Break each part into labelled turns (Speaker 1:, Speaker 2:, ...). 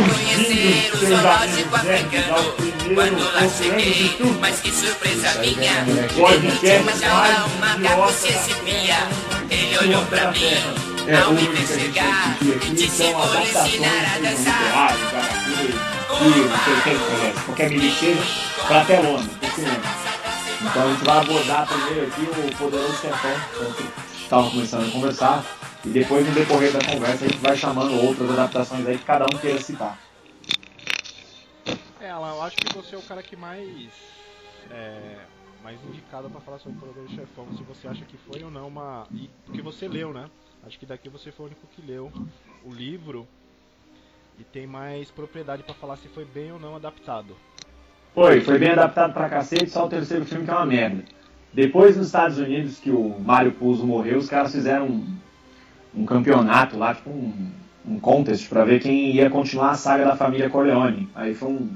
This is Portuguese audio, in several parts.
Speaker 1: fui conhecer o zoológico africano. Quando lá cheguei, mas que surpresa minha. Dentro de uma jaula, um macaco se exibia. Ele olhou pra mim, ao me percegar, e disse: Vou lhe ensinar a dançar.
Speaker 2: Qualquer mini pra telona, Então a gente vai abordar primeiro aqui o poderoso chefão, que estava começando a conversar. E depois, no decorrer da conversa, a gente vai chamando outras adaptações aí que cada um queira citar.
Speaker 3: É, Alan, eu acho que você é o cara que mais. É, mais indicado para falar sobre o Poderoso Chefão. Se você acha que foi ou não uma. E, porque você leu, né? Acho que daqui você foi o único que leu o livro e tem mais propriedade para falar se foi bem ou não adaptado.
Speaker 2: Foi, foi bem adaptado pra cacete, só o terceiro filme que é uma merda. Depois nos Estados Unidos que o Mário Puzo morreu, os caras fizeram um, campeonato lá, tipo um, um contest para ver quem ia continuar a saga da família Corleone. Aí foi um,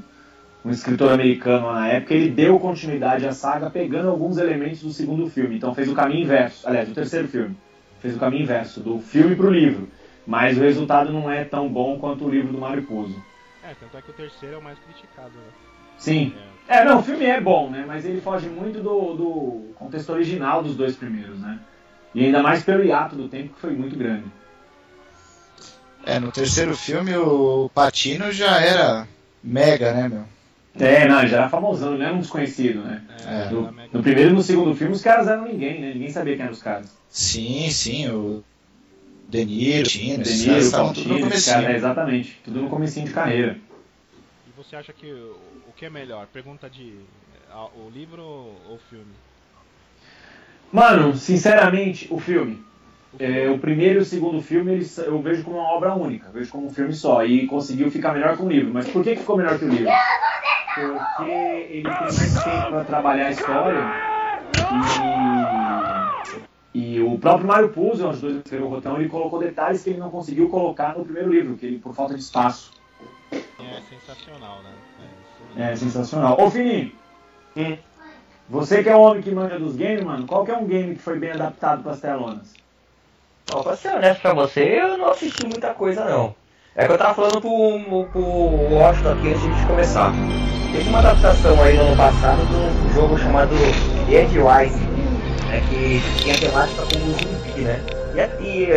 Speaker 2: um escritor americano na época, ele deu continuidade à saga pegando alguns elementos do segundo filme. Então fez o caminho inverso, aliás, do terceiro filme. Fez o caminho inverso, do filme pro livro. Mas o resultado não é tão bom quanto o livro do Mário Puzo.
Speaker 3: É, tanto é que o terceiro é o mais criticado, né?
Speaker 2: Sim. É. é, não, o filme é bom, né? Mas ele foge muito do, do contexto original dos dois primeiros, né? E ainda mais pelo hiato do tempo que foi muito grande.
Speaker 4: É, no terceiro filme o Patino já era mega, né, meu?
Speaker 2: É, não, já era famosão, não era um desconhecido, né? É, no, no, primeiro e no segundo filme os caras eram ninguém, né? Ninguém sabia quem eram os caras.
Speaker 4: Sim, sim, o Deniro,
Speaker 2: Tino, Deniro, estavam tudo no comecinho. Cara, é, exatamente, tudo no comecinho de carreira.
Speaker 3: E você acha que o que é melhor? Pergunta de o livro ou o filme?
Speaker 2: Mano, sinceramente, o filme. É, o primeiro e o segundo filme eles, eu vejo como uma obra única, vejo como um filme só. E conseguiu ficar melhor que o livro. Mas por que, que ficou melhor que o livro? Porque ele tem mais tempo para trabalhar a história. E, e o próprio Mário Puzo, os dois escreveu o rotão, ele colocou detalhes que ele não conseguiu colocar no primeiro livro, que ele por falta de espaço.
Speaker 3: É sensacional, né?
Speaker 2: É, é sensacional. Ô Fininho, hum. Você que é o homem que manja dos games, mano, qual que é um game que foi bem adaptado para as telonas?
Speaker 5: Ó, pra ser honesto pra você, eu não assisti muita coisa não. É que eu tava falando pro, pro Washington aqui antes de começar. Teve uma adaptação aí no ano passado de um jogo chamado Dead Rise, né, que tinha temática como zumbi, né? E, e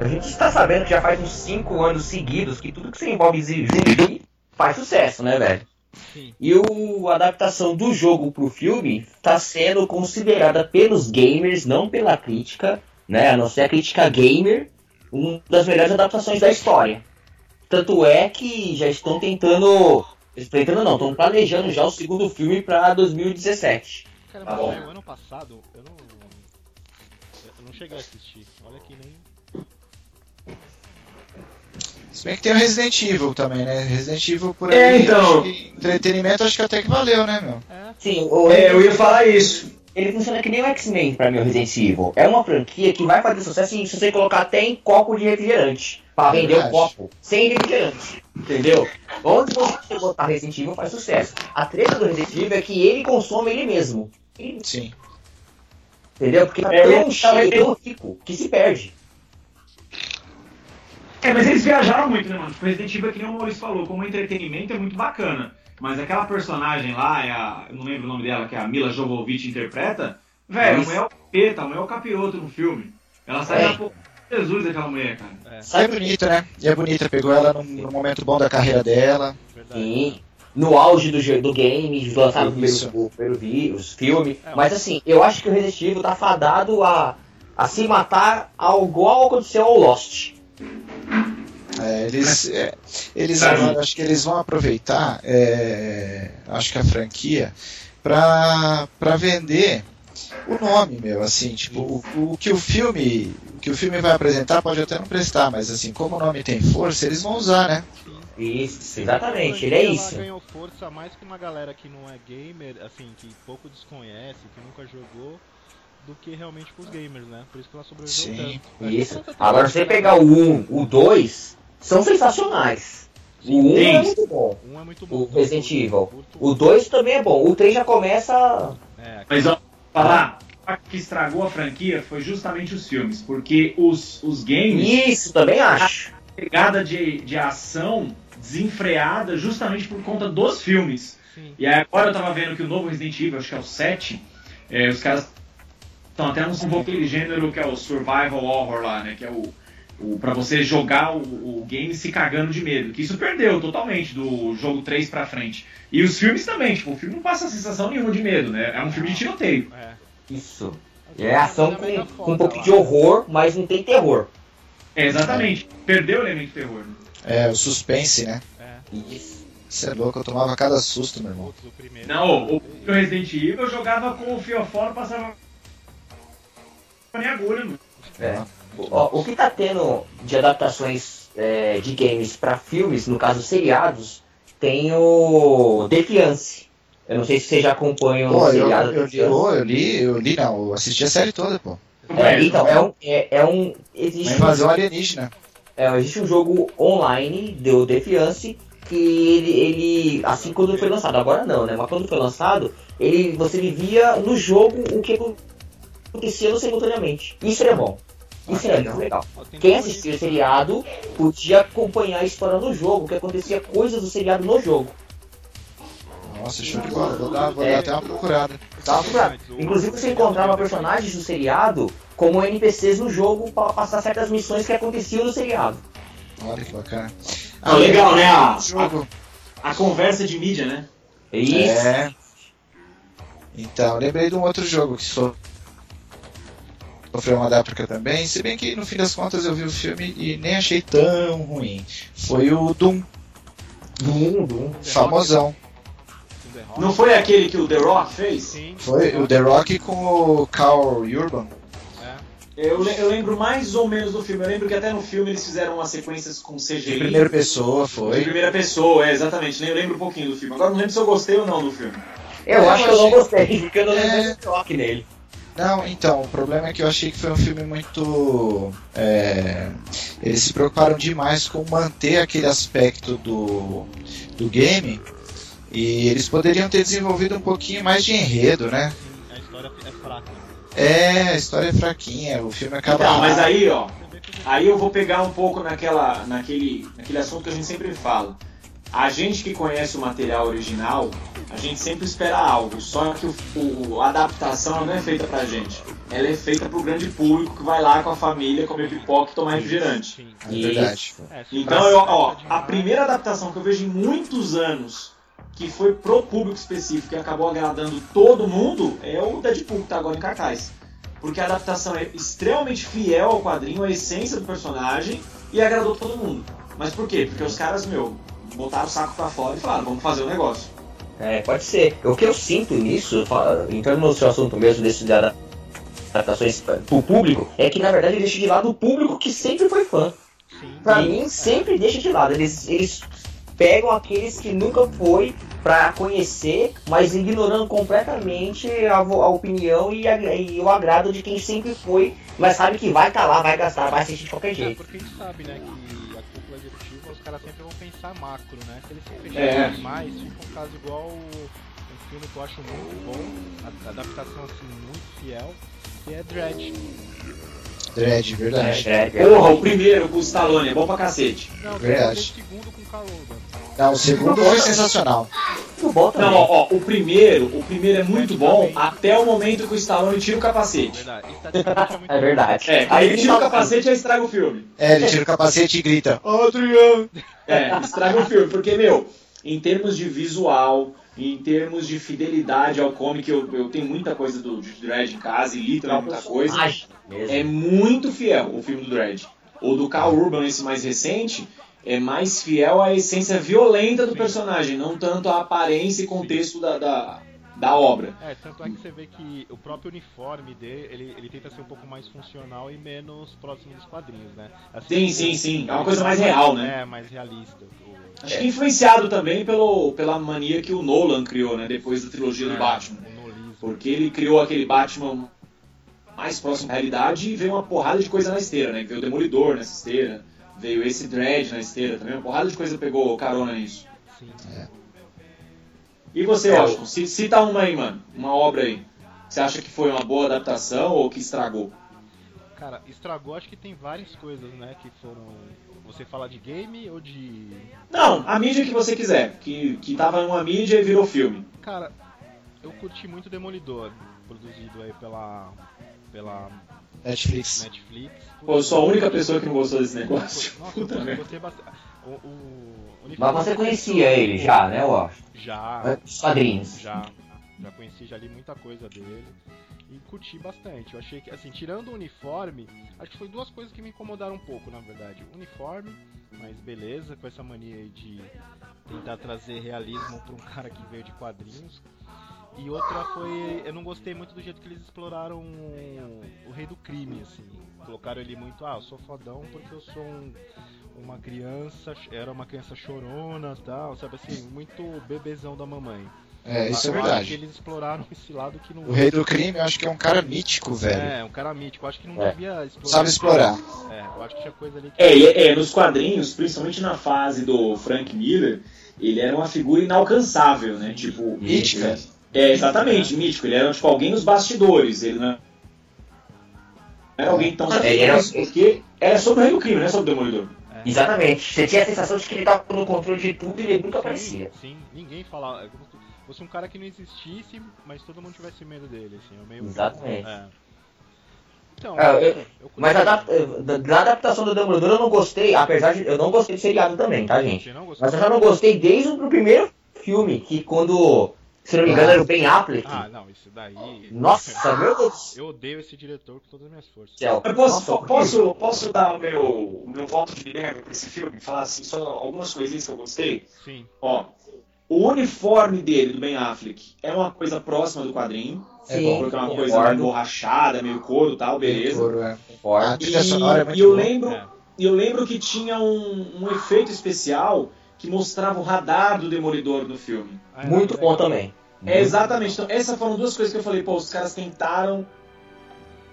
Speaker 5: a gente está sabendo que já faz uns 5 anos seguidos que tudo que se envolve zumbi faz sucesso, né, velho? E o, a adaptação do jogo para o filme está sendo considerada pelos gamers, não pela crítica, né? A não ser a crítica gamer, uma das melhores adaptações da história. Tanto é que já estão tentando. Tentando não, estão planejando já o segundo filme para 2017.
Speaker 3: Cara, tá bom. ano passado eu não. Eu não cheguei a assistir.
Speaker 4: Se bem que tem o Resident Evil também, né? Resident Evil por
Speaker 2: é, aí. É, então.
Speaker 4: Acho entretenimento acho que até que valeu, né, meu?
Speaker 5: É. Sim, o
Speaker 2: é, eu ia falar isso.
Speaker 5: Ele funciona que nem o X-Men pra mim, o Resident Evil. É uma franquia que vai fazer sucesso se você colocar até em copo de refrigerante. Pra vender o copo sem refrigerante. Entendeu? Onde você botar Resident Evil faz sucesso. A treta do Resident Evil é que ele consome ele mesmo.
Speaker 4: Sim.
Speaker 5: Entendeu? Porque tá é, tão cheio, tão rico, que se perde.
Speaker 2: É, mas eles viajaram muito, né, mano? Tipo, Resident Evil, que nem o Maurício falou, como entretenimento é muito bacana. Mas aquela personagem lá, é a, eu não lembro o nome dela, que é a Mila Jovovich interpreta, velho, não é o capeta, não é o capiroto no filme. Ela sai é. da porra de Jesus, aquela mulher, cara.
Speaker 4: É. Sai bonita, né? E é bonita, pegou ela num, num momento bom da carreira dela.
Speaker 5: Sim. No auge do, do game, lançado pelo, pelo, pelo os filmes. É, mas assim, eu acho que o Resident Evil tá fadado a, a se matar ao igual aconteceu ao Lost.
Speaker 4: É, eles, é, eles agora, acho que eles vão aproveitar, é, acho que a franquia, para vender o nome, meu, assim, tipo, o, o, que o filme, o que o filme vai apresentar pode até não prestar, mas assim, como o nome tem força, eles vão usar, né?
Speaker 5: Isso, exatamente, ele é isso.
Speaker 3: Ela ganhou força mais que uma galera que não é gamer, assim, que pouco desconhece, que nunca jogou, do que realmente com os gamers, né? Por isso que ela sobreviveu
Speaker 5: Sim, tanto. Isso. Agora, você pegar o 1, o 2, são sensacionais. O 1 é muito bom.
Speaker 3: Um é muito bom.
Speaker 5: O Resident Evil. O 2 também é bom. O 3 já começa.
Speaker 2: É, Mas ó, falar, que estragou a franquia foi justamente os filmes, porque os, os games.
Speaker 5: Isso, também acho.
Speaker 2: A pegada de, de ação desenfreada justamente por conta dos filmes.
Speaker 3: Sim.
Speaker 2: E aí agora eu tava vendo que o novo Resident Evil, acho que é o 7, é, os caras estão até um aquele gênero que é o survival horror lá, né? Que é o, o para você jogar o, o, game se cagando de medo. Que isso perdeu totalmente do jogo 3 pra frente. E os filmes também, tipo, o filme não passa sensação nenhuma de medo, né? É um filme de tiroteio.
Speaker 3: É.
Speaker 5: Isso. É ação com, com um pouco de horror, mas não tem terror.
Speaker 2: É, exatamente. Perdeu o elemento terror. Né?
Speaker 4: É, o suspense, né?
Speaker 3: É.
Speaker 5: Isso.
Speaker 4: Você é louco, eu tomava cada susto, meu irmão.
Speaker 2: Não, o, o Resident Evil eu jogava com o fioforo, passava nem agulha, mano.
Speaker 5: É. O, ó, o que tá tendo de adaptações é, de games pra filmes, no caso seriados, tem o Defiance. Eu não sei se você já acompanha o
Speaker 4: Pô, eu,
Speaker 5: seriado
Speaker 4: eu, li,
Speaker 5: Defiance.
Speaker 4: eu, eu li, eu li, não, eu assisti a série toda, pô.
Speaker 5: É, então, é um. É, é um
Speaker 4: Uma
Speaker 5: existe,
Speaker 4: invasão alienígena.
Speaker 5: é, existe um jogo online do Defiance que ele, ele. Assim quando foi lançado, agora não, né? Mas quando foi lançado, ele, você vivia no jogo o que acontecia simultaneamente. Isso é bom. Isso é muito legal.
Speaker 3: Tem
Speaker 5: Quem
Speaker 3: como
Speaker 5: assistia o seriado podia acompanhar a história no jogo, que acontecia coisas do seriado no jogo.
Speaker 4: Nossa, show de bola. Vou dar, vou
Speaker 5: É.
Speaker 4: dar até uma procurada.
Speaker 5: Tá procurado. Inclusive você encontrava personagens do seriado como NPCs no jogo para passar certas missões que aconteciam no seriado.
Speaker 4: Olha que bacana.
Speaker 2: Ah, legal, né? A, a,
Speaker 4: Jogo.
Speaker 2: a conversa de mídia, né?
Speaker 5: É isso.
Speaker 4: É. Então, lembrei de um outro jogo que so- sofreu uma réplica também, se bem que no fim das contas eu vi o filme e nem achei tão ruim. Foi o Doom,
Speaker 5: Doom, Doom.
Speaker 4: famosão.
Speaker 2: Não foi aquele que o The Rock fez?
Speaker 3: Sim.
Speaker 4: Foi o The Rock com o Carl Urban.
Speaker 3: É.
Speaker 2: Eu, eu lembro mais ou menos do filme. Eu lembro que até no filme eles fizeram umas sequências com CGI.
Speaker 4: De primeira pessoa,
Speaker 2: De
Speaker 4: foi.
Speaker 2: primeira pessoa, é, exatamente. Eu lembro um pouquinho do filme. Agora não lembro se eu gostei ou não do filme.
Speaker 5: Eu
Speaker 4: Eu
Speaker 5: acho que eu não gostei, porque eu não lembro
Speaker 4: É.
Speaker 5: do toque nele.
Speaker 4: Não, então, o problema é que eu achei que foi um filme muito. é, eles se preocuparam demais com manter aquele aspecto do, do game e eles poderiam ter desenvolvido um pouquinho mais de enredo, né?
Speaker 3: A história é fraca.
Speaker 4: É, a história é fraquinha, o filme acaba.
Speaker 2: Então, mas aí, ó. Aí eu vou pegar um pouco naquela, naquele, naquele assunto que a gente sempre fala. A gente que conhece o material original, a gente sempre espera algo. Só que o, o- a adaptação não é feita pra gente. Ela é feita pro grande público que vai lá com a família comer pipoca e tomar refrigerante.
Speaker 3: Sim.
Speaker 4: É verdade.
Speaker 3: É,
Speaker 2: Então, eu, ó, a primeira adaptação que eu vejo em muitos anos, que foi pro público específico e acabou agradando todo mundo, é o Deadpool, que tá agora em cartaz. Porque a adaptação é extremamente fiel ao quadrinho, à essência do personagem, e agradou todo mundo. Mas por quê? Porque os caras, meu, botaram o saco pra fora e falaram, vamos fazer o negócio.
Speaker 5: É, pode ser. O que eu sinto nisso, entrando no seu assunto mesmo desse de ada- adaptações pro público, é que na verdade ele deixa de lado o público que sempre foi fã.
Speaker 3: Sim.
Speaker 5: Pra mim, sempre deixa de lado. Eles, eles pegam aqueles que nunca foi pra conhecer, mas ignorando completamente a, a opinião e, a- e o agrado de quem sempre foi, mas sabe que vai estar lá, vai gastar, vai assistir de qualquer
Speaker 3: É,
Speaker 5: jeito.
Speaker 3: porque a gente sabe, né, que caras sempre vão pensar macro, né? Se eles se
Speaker 2: É.
Speaker 3: fecharem demais, fica um caso igual um filme que eu acho muito bom, a adaptação assim, muito fiel, que é Dread.
Speaker 4: Dread, verdade.
Speaker 5: É,
Speaker 2: Porra, o primeiro com o Stallone, é bom pra cacete.
Speaker 3: Não,
Speaker 4: Verdade.
Speaker 3: ver o segundo com o.
Speaker 4: Não, o segundo foi sensacional.
Speaker 5: muito bom também.
Speaker 2: Não, ó, ó, o primeiro, o primeiro é muito bom até o momento que o Stallone tira o capacete.
Speaker 3: É muito
Speaker 5: É verdade.
Speaker 2: É, aí ele tira o capacete e estraga o filme.
Speaker 4: É, ele tira o capacete e grita: Adrian!
Speaker 2: É, estraga o filme, porque, meu, em termos de visual, em termos de fidelidade ao comic, eu, eu tenho muita coisa do de Dredd em casa e li também muita coisa. É muito fiel o filme do Dredd. O do Carl Urban, esse mais recente, é mais fiel à essência violenta do
Speaker 3: Sim.
Speaker 2: personagem, não tanto à aparência e contexto da, da, da obra.
Speaker 3: É, tanto é que você vê que o próprio uniforme dele, ele, ele tenta ser um pouco mais funcional e menos próximo dos quadrinhos, né?
Speaker 2: Sim,
Speaker 3: Assim,
Speaker 2: sim,
Speaker 3: o-
Speaker 2: sim. É uma coisa mais real, né?
Speaker 3: É, mais realista. O-
Speaker 2: Acho que influenciado também pelo, pela mania que o Nolan criou, né, depois da trilogia do
Speaker 3: é,
Speaker 2: Batman.
Speaker 3: o nolismo.
Speaker 2: Porque ele criou aquele Batman mais próximo da realidade e veio uma porrada de coisa na esteira, né? Veio o Demolidor nessa esteira, veio esse Dread na esteira também, uma porrada de coisa pegou carona nisso.
Speaker 3: Sim.
Speaker 2: E você,
Speaker 5: É,
Speaker 2: Washington, ci- cita uma aí, mano, uma obra aí. Você acha que foi uma boa adaptação ou que estragou?
Speaker 3: Cara, estragou, acho que tem várias coisas, né? Que foram. Você fala de game ou de.
Speaker 2: Não, a mídia que você quiser. Que, que tava numa mídia e virou filme.
Speaker 3: Cara, eu curti muito Demolidor, produzido aí pela. pela
Speaker 4: Netflix.
Speaker 3: Netflix.
Speaker 2: Pô, eu sou a única pessoa que não gostou desse negócio.
Speaker 3: Nossa,
Speaker 2: Puta
Speaker 3: eu
Speaker 2: merda.
Speaker 3: gostei bastante. O, o
Speaker 5: Mas
Speaker 3: uniforme
Speaker 5: você conhecia ele já, né, acho?
Speaker 3: Já,
Speaker 5: Os quadrinhos.
Speaker 3: já. Já conheci, já li muita coisa dele. E curti bastante. Eu achei que, assim, tirando o uniforme, acho que foi duas coisas que me incomodaram um pouco, na verdade. O uniforme, mas beleza, com essa mania aí de tentar trazer realismo pra um cara que veio de quadrinhos. E outra foi, eu não gostei muito do jeito que eles exploraram o, o rei do crime, assim. Colocaram ele muito, ah, eu sou fodão porque eu sou um, uma criança, era uma criança chorona tal, sabe assim, muito bebezão da mamãe.
Speaker 4: É, isso é verdade.
Speaker 3: eles exploraram esse lado que não.
Speaker 4: O Rei do Crime eu acho que é um cara mítico, velho.
Speaker 3: É, um cara mítico. Eu acho que não
Speaker 5: É.
Speaker 3: devia explorar.
Speaker 4: Sabe explorar.
Speaker 3: É, eu acho que tinha coisa ali que.
Speaker 2: É, e- é, nos quadrinhos, principalmente na fase do Frank Miller, ele era uma figura inalcançável, né? Tipo.
Speaker 4: Mítica.
Speaker 2: É, exatamente, mítico. Ele era tipo alguém nos bastidores. Ele não era alguém tão
Speaker 5: É, era-
Speaker 2: porque era sobre o rei do crime, não é sobre o demolidor.
Speaker 3: É.
Speaker 5: Exatamente. Você tinha a sensação de que ele tava no controle de tudo e ele nunca aparecia.
Speaker 3: Sim, ninguém falava. Fosse um cara que não existisse, mas todo mundo tivesse medo dele, assim. É meio.
Speaker 5: Exatamente.
Speaker 3: É. Então,
Speaker 5: É, eu-
Speaker 3: eu curti.
Speaker 5: Mas a adap- da, da adaptação do Dumbledore eu não gostei, apesar de. Eu não gostei do seriado também, tá, gente? Mas eu já não gostei desde o primeiro filme, que quando, se não me engano, era o Ben Affleck.
Speaker 3: Ah, não, isso daí.
Speaker 5: Nossa, meu Deus
Speaker 3: Eu odeio esse diretor com todas as minhas forças.
Speaker 2: Eu posso,
Speaker 5: Nossa,
Speaker 2: posso, posso dar o meu, o meu voto de merda pra esse filme? Falar assim, só algumas coisinhas que eu gostei?
Speaker 3: Sim.
Speaker 2: Ó, o uniforme dele, do Ben Affleck, é uma coisa próxima do quadrinho.
Speaker 4: É
Speaker 5: Sim,
Speaker 4: bom.
Speaker 2: Porque é uma coisa meio borrachada, meio couro e tal, beleza.
Speaker 4: Couro, é. Trilha sonora é muito
Speaker 2: E eu lembro,
Speaker 3: É.
Speaker 2: e eu lembro que tinha um, um efeito especial que mostrava o radar do Demolidor no filme.
Speaker 3: Ah,
Speaker 5: Muito bom também.
Speaker 2: É, exatamente. Então, essas foram duas coisas que eu falei, pô, os caras tentaram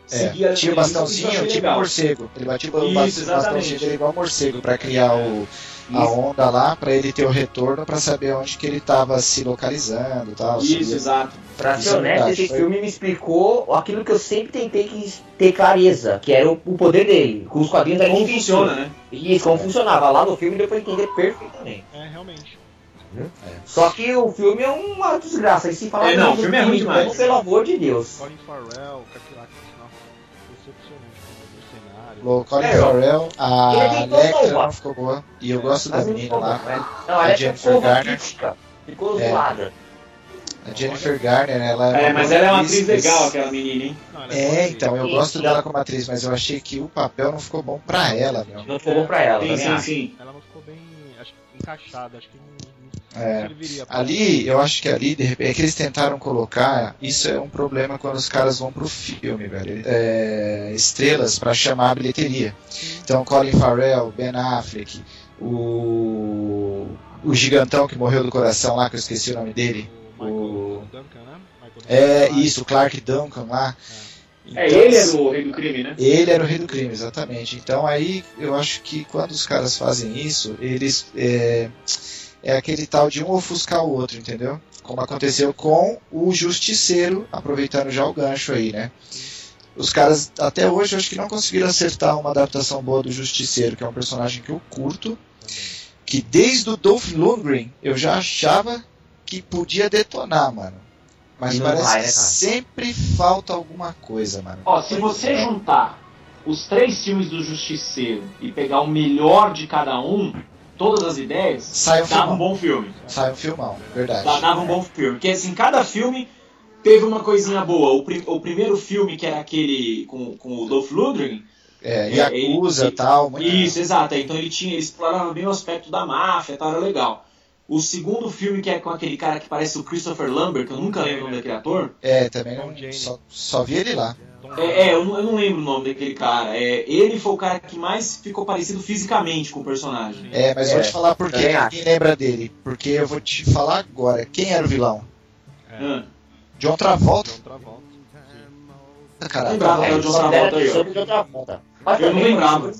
Speaker 2: seguir a
Speaker 4: tinha o bastãozinho,
Speaker 2: achei
Speaker 4: tipo
Speaker 2: legal.
Speaker 4: morcego. Ele batia o bastãozinho dele igual morcego pra criar o, a onda lá, pra ele ter o retorno pra saber onde que ele tava se localizando e tal.
Speaker 2: Isso, exato.
Speaker 5: Pra ser
Speaker 4: é
Speaker 5: honesto, esse
Speaker 4: foi-
Speaker 5: filme me explicou aquilo que eu sempre tentei que- ter clareza, que era o, o poder dele. Com os quadrinhos era
Speaker 2: Como
Speaker 5: difícil.
Speaker 2: funciona, né?
Speaker 5: Isso, como funcionava. Lá no filme deu pra entender perfeitamente.
Speaker 3: É, realmente.
Speaker 5: Só que o filme é uma desgraça. E se falar
Speaker 2: É, não, o filme é ruim demais.
Speaker 5: Pelo amor de Deus.
Speaker 3: Colin Farrell, Caquilac, decepcionante o cenário.
Speaker 4: O Colin
Speaker 5: É, ó.
Speaker 4: Farrell, a Electra
Speaker 5: salvar.
Speaker 4: não ficou boa. E eu gosto da menina lá.
Speaker 5: Não,
Speaker 4: a Jennifer
Speaker 5: ficou
Speaker 4: Garner.
Speaker 5: Ficou
Speaker 4: É.
Speaker 5: zoada.
Speaker 4: A Jennifer Garner, ela
Speaker 2: É, mas ela é uma atriz legal, aquela menina, hein?
Speaker 4: É, então, eu gosto dela como atriz, mas eu achei que o papel não ficou bom pra ela, meu.
Speaker 5: Não ficou bom pra ela.
Speaker 2: Sim,
Speaker 5: também
Speaker 2: sim, sim.
Speaker 3: Ela não ficou bem encaixada, acho que não
Speaker 4: É. Ali, eu acho que ali, de repente, é que eles tentaram colocar. Isso é um problema quando os caras vão pro filme, velho. É, estrelas pra chamar a bilheteria. Então, Colin Farrell, Ben Affleck, o. O gigantão que morreu do coração lá, que eu esqueci o nome dele.
Speaker 3: o Michael
Speaker 4: o-
Speaker 3: Duncan, né? Michael
Speaker 4: É, isso, o Clark Duncan lá.
Speaker 2: É,
Speaker 4: Então,
Speaker 2: ele era o rei do crime, né?
Speaker 4: Ele era o rei do crime, exatamente. Então aí eu acho que quando os caras fazem isso, eles é, é aquele tal de um ofuscar o outro, entendeu? Como aconteceu com o Justiceiro, aproveitando já o gancho aí, né? Os caras até hoje eu acho que não conseguiram acertar uma adaptação boa do Justiceiro, que é um personagem que eu curto, que desde o Dolph Lundgren eu já achava que podia detonar, mano. Mas
Speaker 5: não
Speaker 4: parece
Speaker 5: vai,
Speaker 4: que sempre falta alguma coisa, mano.
Speaker 2: Ó, se você juntar os três filmes do Justiceiro e pegar o melhor de cada um, todas as ideias,
Speaker 4: Sai um
Speaker 2: dava um
Speaker 4: filmão.
Speaker 2: bom filme.
Speaker 4: Sai um filmão, verdade.
Speaker 2: Dava um bom filme. Porque assim, cada filme teve uma coisinha boa. O, pri- o primeiro filme, que era aquele com, com o Dolph Lundgren,
Speaker 4: É,
Speaker 2: É,
Speaker 4: Yakuza e
Speaker 2: ele-
Speaker 4: tal.
Speaker 2: Isso, exato. Então ele tinha, ele explorava bem o aspecto da máfia e tal, era legal. O segundo filme, que é com aquele cara que parece o Christopher Lambert, que eu nunca lembro o nome daquele ator.
Speaker 4: É, também não,
Speaker 3: Jane.
Speaker 4: só, só vi ele lá.
Speaker 2: É, é, eu, não, eu não lembro o nome daquele cara. É, ele foi o cara que mais ficou parecido fisicamente com o personagem.
Speaker 4: É, mas
Speaker 5: É,
Speaker 4: vou te falar por que
Speaker 5: também
Speaker 4: ninguém lembra dele. Porque eu vou te falar agora. Quem era o vilão?
Speaker 3: É,
Speaker 2: Ah,
Speaker 4: John Travolta.
Speaker 3: John Travolta. Sim.
Speaker 4: Caralho.
Speaker 2: Lembrava,
Speaker 5: É,
Speaker 2: era o John Travolta aí, ó.
Speaker 5: sobre de outra volta. Mas
Speaker 2: Eu não lembrava.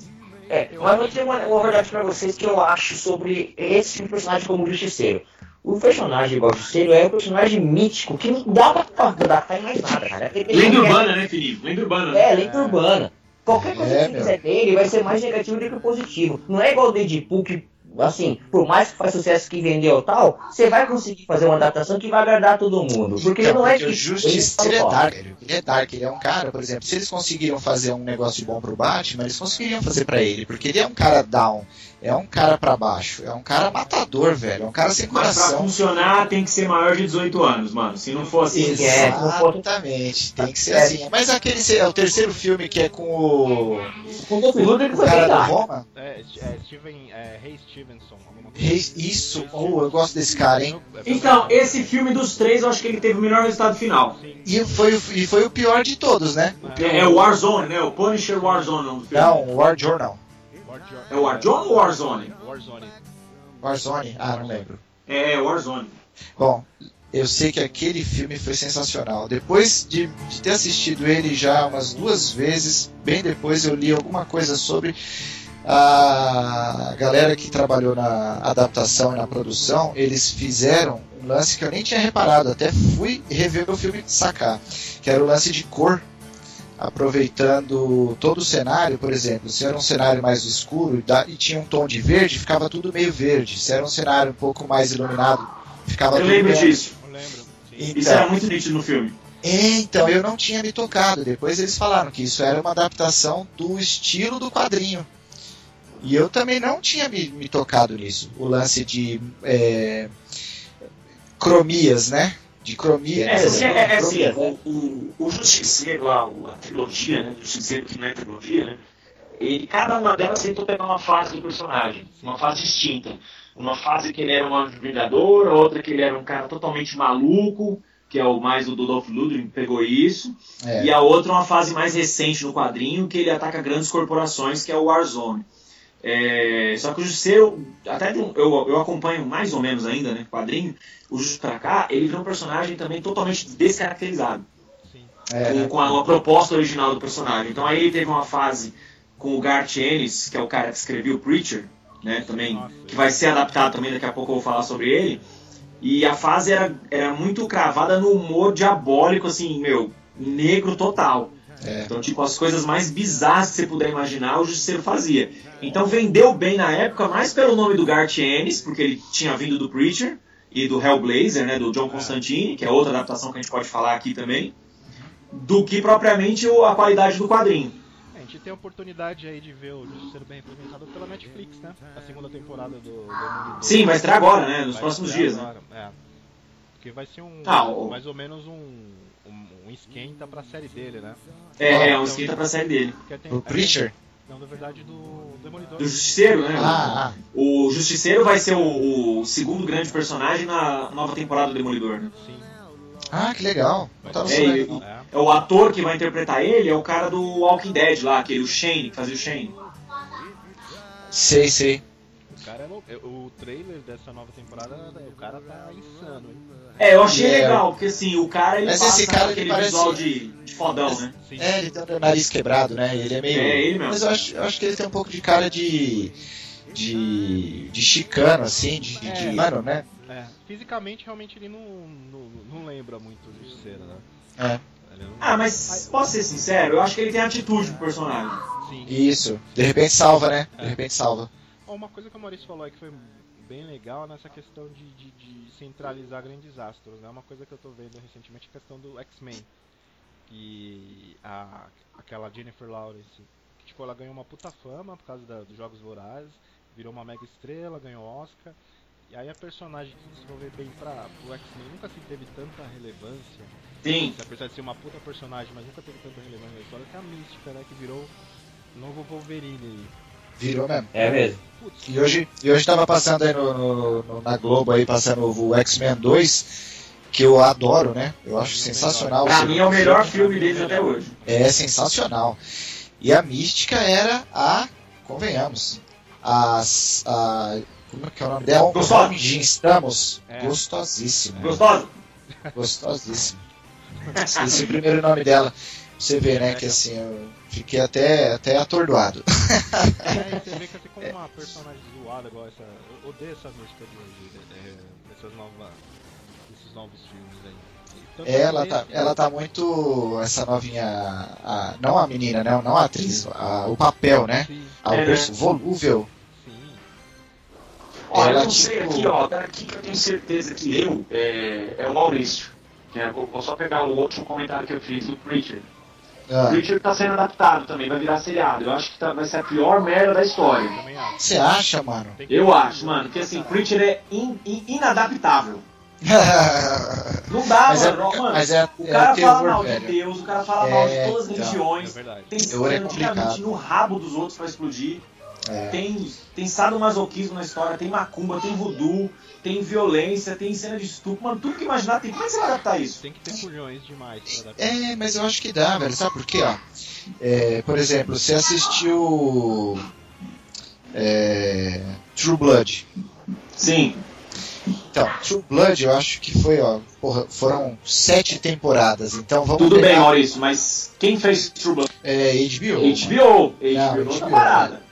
Speaker 5: É, mas eu tenho uma, uma verdade pra vocês que eu acho sobre esse personagem como justiceiro. O personagem igual Justiceiro é um personagem mítico que não dá pra adaptar em mais nada, cara.
Speaker 2: Lenda urbana, né, Felipe? Lenda urbana.
Speaker 5: É, lenda urbana. Qualquer coisa
Speaker 4: É,
Speaker 5: que você fizer dele vai ser mais negativo do que positivo. Não é igual o Deadpool que, assim, por mais que faz sucesso que vendeu tal, você vai conseguir fazer uma adaptação que vai agradar todo mundo. Porque
Speaker 4: Então,
Speaker 5: não é
Speaker 4: porque o
Speaker 5: que
Speaker 4: Justiceiro é dark, ele é dark, ele é um cara, por exemplo, se eles conseguiram fazer um negócio bom pro Batman, eles conseguiriam fazer pra ele, porque ele é um cara down, é um cara pra baixo, é um cara matador, velho, é um cara sem
Speaker 2: Mas pra
Speaker 4: coração.
Speaker 2: funcionar tem que ser maior de 18 anos, mano. Se não for assim.
Speaker 5: Sim, é.
Speaker 4: Exatamente, tem que ser
Speaker 5: É.
Speaker 4: assim. Mas aquele é o terceiro filme que é com o,
Speaker 5: Com o Dolph Lundgren que
Speaker 4: o
Speaker 5: foi
Speaker 4: cara
Speaker 5: dark.
Speaker 4: Roma.
Speaker 3: É, é Steven. É, Ray Stevenson. coisa
Speaker 4: Reis- Isso, oh, eu gosto desse cara, hein?
Speaker 2: Então, esse filme dos três, eu acho que ele teve o melhor resultado final.
Speaker 3: Sim.
Speaker 4: E foi, o- e foi o pior de todos, né?
Speaker 2: É, é o Warzone, né? O Punisher Warzone, filme.
Speaker 4: Não, o War Journal.
Speaker 2: É o Warzone ou Warzone?
Speaker 3: Warzone.
Speaker 4: Warzone? Ah, não lembro.
Speaker 2: É, é Warzone.
Speaker 4: Bom, eu sei que aquele filme foi sensacional. Depois de, de ter assistido ele já umas duas vezes, bem depois eu li alguma coisa sobre a galera que trabalhou na adaptação e na produção. Eles fizeram um lance que eu nem tinha reparado, até fui rever o filme sacar, que era o lance de cor. Aproveitando todo o cenário, por exemplo, se era um cenário mais escuro e tinha um tom de verde, ficava tudo meio verde. Se era um cenário um pouco mais iluminado, ficava
Speaker 2: Eu
Speaker 4: tudo
Speaker 2: lembro
Speaker 4: branco.
Speaker 2: disso.
Speaker 3: Eu lembro. Sim.
Speaker 4: E-
Speaker 2: Isso era muito nítido no filme.
Speaker 4: É, então, eu não tinha me tocado. Depois eles falaram que isso era uma adaptação do estilo do quadrinho. E eu também não tinha me, me tocado nisso. O lance de é, cromias, né? De cromia.
Speaker 6: É,
Speaker 4: né?
Speaker 6: assim, é, é assim,
Speaker 5: Cromias,
Speaker 6: o, o, o Justiceiro, lá, a trilogia, né? O Justiceiro que não é trilogia, né? Ele, cada uma delas tentou pegar uma fase do personagem, uma fase distinta. Uma fase que ele era um anjo vingador, outra que ele era um cara totalmente maluco,
Speaker 2: Que é o mais o do Dolph Lundgren, pegou isso.
Speaker 4: É.
Speaker 2: E a outra uma fase mais recente no quadrinho, que ele ataca grandes corporações, que é o Warzone. É, só que o Justiceiro, até de um- eu, eu acompanho mais ou menos ainda, né, quadrinho, o Justiceiro pra cá, ele virou um personagem também totalmente descaracterizado.
Speaker 3: Sim.
Speaker 4: É,
Speaker 2: com,
Speaker 4: né?
Speaker 2: com a, a proposta original do personagem. Então aí ele teve uma fase com o Garth Ennis, que é o cara que escreveu o Preacher, né, também,
Speaker 3: Nossa,
Speaker 2: que vai ser adaptado também, daqui a pouco eu vou falar sobre ele. E a fase era, era muito cravada no humor diabólico, assim, meu, negro total.
Speaker 4: É.
Speaker 2: Então, tipo, as coisas mais bizarras que você puder imaginar, o Justiceiro fazia. Então vendeu bem na época, mais pelo nome do Garth Ennis, porque ele tinha vindo do Preacher e do Hellblazer, né, do John Constantine, que é outra adaptação que a gente pode falar aqui também, do que propriamente a qualidade do quadrinho.
Speaker 3: É, A gente tem a oportunidade aí de ver o Justiceiro bem representado pela Netflix, né? A segunda temporada do Demolidor.
Speaker 2: Sim, vai estrear agora, né, nos
Speaker 3: Vai
Speaker 2: próximos dias, né.
Speaker 3: agora, É. Porque vai ser um.
Speaker 2: Ah, o-
Speaker 3: mais ou menos um, um, um esquenta pra série dele, né?
Speaker 2: É, é um esquenta pra série dele.
Speaker 3: Tem,
Speaker 4: O Preacher?
Speaker 3: Não, na verdade, do Demolidor.
Speaker 2: Do Justiceiro, né?
Speaker 4: Ah, ah.
Speaker 2: O Justiceiro vai ser o, o segundo grande personagem na nova temporada do Demolidor, né?
Speaker 3: Sim.
Speaker 4: Ah, que legal. Tava
Speaker 2: É, e-.
Speaker 3: É.
Speaker 2: É o ator que vai interpretar ele, é o cara do Walking Dead lá, aquele o Shane, que fazia o Shane.
Speaker 4: Sei, sei.
Speaker 3: O cara é louco. O trailer dessa nova temporada, o cara tá insano, hein?
Speaker 2: É, eu achei
Speaker 4: É.
Speaker 2: legal, porque assim, o cara ele
Speaker 4: Mas
Speaker 2: passa
Speaker 4: esse cara, ele
Speaker 2: aquele
Speaker 4: parece-
Speaker 2: visual de, de fodão, né?
Speaker 3: Sim.
Speaker 4: É, ele tem o nariz quebrado, né? Ele é meio.
Speaker 2: É, ele mesmo.
Speaker 4: Mas eu acho, eu acho que ele tem um pouco de cara de. de. de chicano, assim, de. de-
Speaker 3: É.
Speaker 4: mano, né?
Speaker 3: É, fisicamente, realmente, ele não, não, não lembra muito o Justiceiro, né?
Speaker 4: É.
Speaker 3: Não-
Speaker 2: Ah, mas posso ser sincero, eu acho que ele tem atitude pro personagem.
Speaker 3: Sim.
Speaker 4: Isso. De repente salva, né? De
Speaker 3: É.
Speaker 4: repente salva.
Speaker 3: Uma coisa que o Maurício falou aí que foi bem legal nessa questão de, de, de centralizar grandes astros, né? Uma coisa que eu tô vendo recentemente é a questão do X-Men. Que a, aquela Jennifer Lawrence, que tipo, ela ganhou uma puta fama por causa da- dos Jogos Vorazes, virou uma mega estrela, ganhou Oscar. E aí a personagem que se desenvolveu bem pra, pro X-Men nunca se teve tanta relevância.
Speaker 2: Sim.
Speaker 3: Apesar de ser uma puta personagem, mas nunca teve tanta relevância na história, que é a Mística, né? Que virou o novo Wolverine aí.
Speaker 4: Virou mesmo.
Speaker 5: É mesmo.
Speaker 4: E hoje, e hoje tava passando aí no, no- no- na Globo aí, passando o X-Men 2, que eu adoro, né? Eu acho sensacional.
Speaker 2: Pra mim é o melhor filme deles até hoje.
Speaker 4: É sensacional. E a mística era a, convenhamos, as, a, como é que é o nome dela?
Speaker 2: Gostosa.
Speaker 4: De Estamos.
Speaker 3: É.
Speaker 4: Gostosíssima.
Speaker 2: Gostosão?
Speaker 4: Gostosíssima. Esqueci o primeiro nome dela. Você vê, né, que assim, eu fiquei até, até atordoado.
Speaker 3: É, você vê que ficou uma personagem zoada igual essa. Eu odeio essa música de hoje, é, dessas novas. desses novos filmes aí. Tanto
Speaker 4: Ela tá, ela tá muito. Essa novinha. a- não a menina, né? Não a atriz, a- o papel, né? A
Speaker 6: É,
Speaker 4: urso volúvel.
Speaker 3: sim.
Speaker 6: Olha,
Speaker 4: Ela,
Speaker 6: eu não sei
Speaker 4: tipo-
Speaker 6: aqui, ó, daqui que eu tenho certeza que leu é, é o Maurício. né? Vou, vou só pegar o último comentário que eu fiz do Preacher.
Speaker 4: Ah,
Speaker 6: O Preacher tá sendo adaptado também, vai virar seriado. Eu acho que tá- vai ser a pior merda da história.
Speaker 4: Você acha, mano?
Speaker 3: Que-
Speaker 2: Eu acho, mano, que assim, Preacher é in- in- inadaptável. Não dá,
Speaker 4: mas, é,
Speaker 2: mano.
Speaker 4: porque-
Speaker 2: mano.
Speaker 4: mas é,
Speaker 2: O
Speaker 4: é
Speaker 2: cara
Speaker 4: o
Speaker 2: fala mal de
Speaker 4: velho.
Speaker 2: Deus, o cara fala
Speaker 4: É,
Speaker 2: mal de todas as
Speaker 4: então.
Speaker 3: É
Speaker 2: religiões,
Speaker 3: verdade.
Speaker 2: tem
Speaker 4: Terror é
Speaker 2: no rabo dos outros pra explodir,
Speaker 4: É.
Speaker 2: tem, tem sadomasoquismo na história, tem macumba, tem voodoo, tem violência, tem cena de estupro, mano, tudo que imaginar tem. Como é que você vai adaptar isso?
Speaker 3: Tem que ter culhões demais pra adaptar.
Speaker 4: É, mas eu acho que dá, velho. Sabe por quê, ó? É, por exemplo, você assistiu. é, True Blood.
Speaker 2: Sim.
Speaker 4: Então, True Blood eu acho que foi, ó. porra, foram sete temporadas. Então vamos
Speaker 2: Tudo
Speaker 4: pegar,
Speaker 2: bem, Maurício, mas quem fez True Blood?
Speaker 4: É, HBO.
Speaker 2: HBO. HBO
Speaker 4: Não, HBO,
Speaker 2: parada.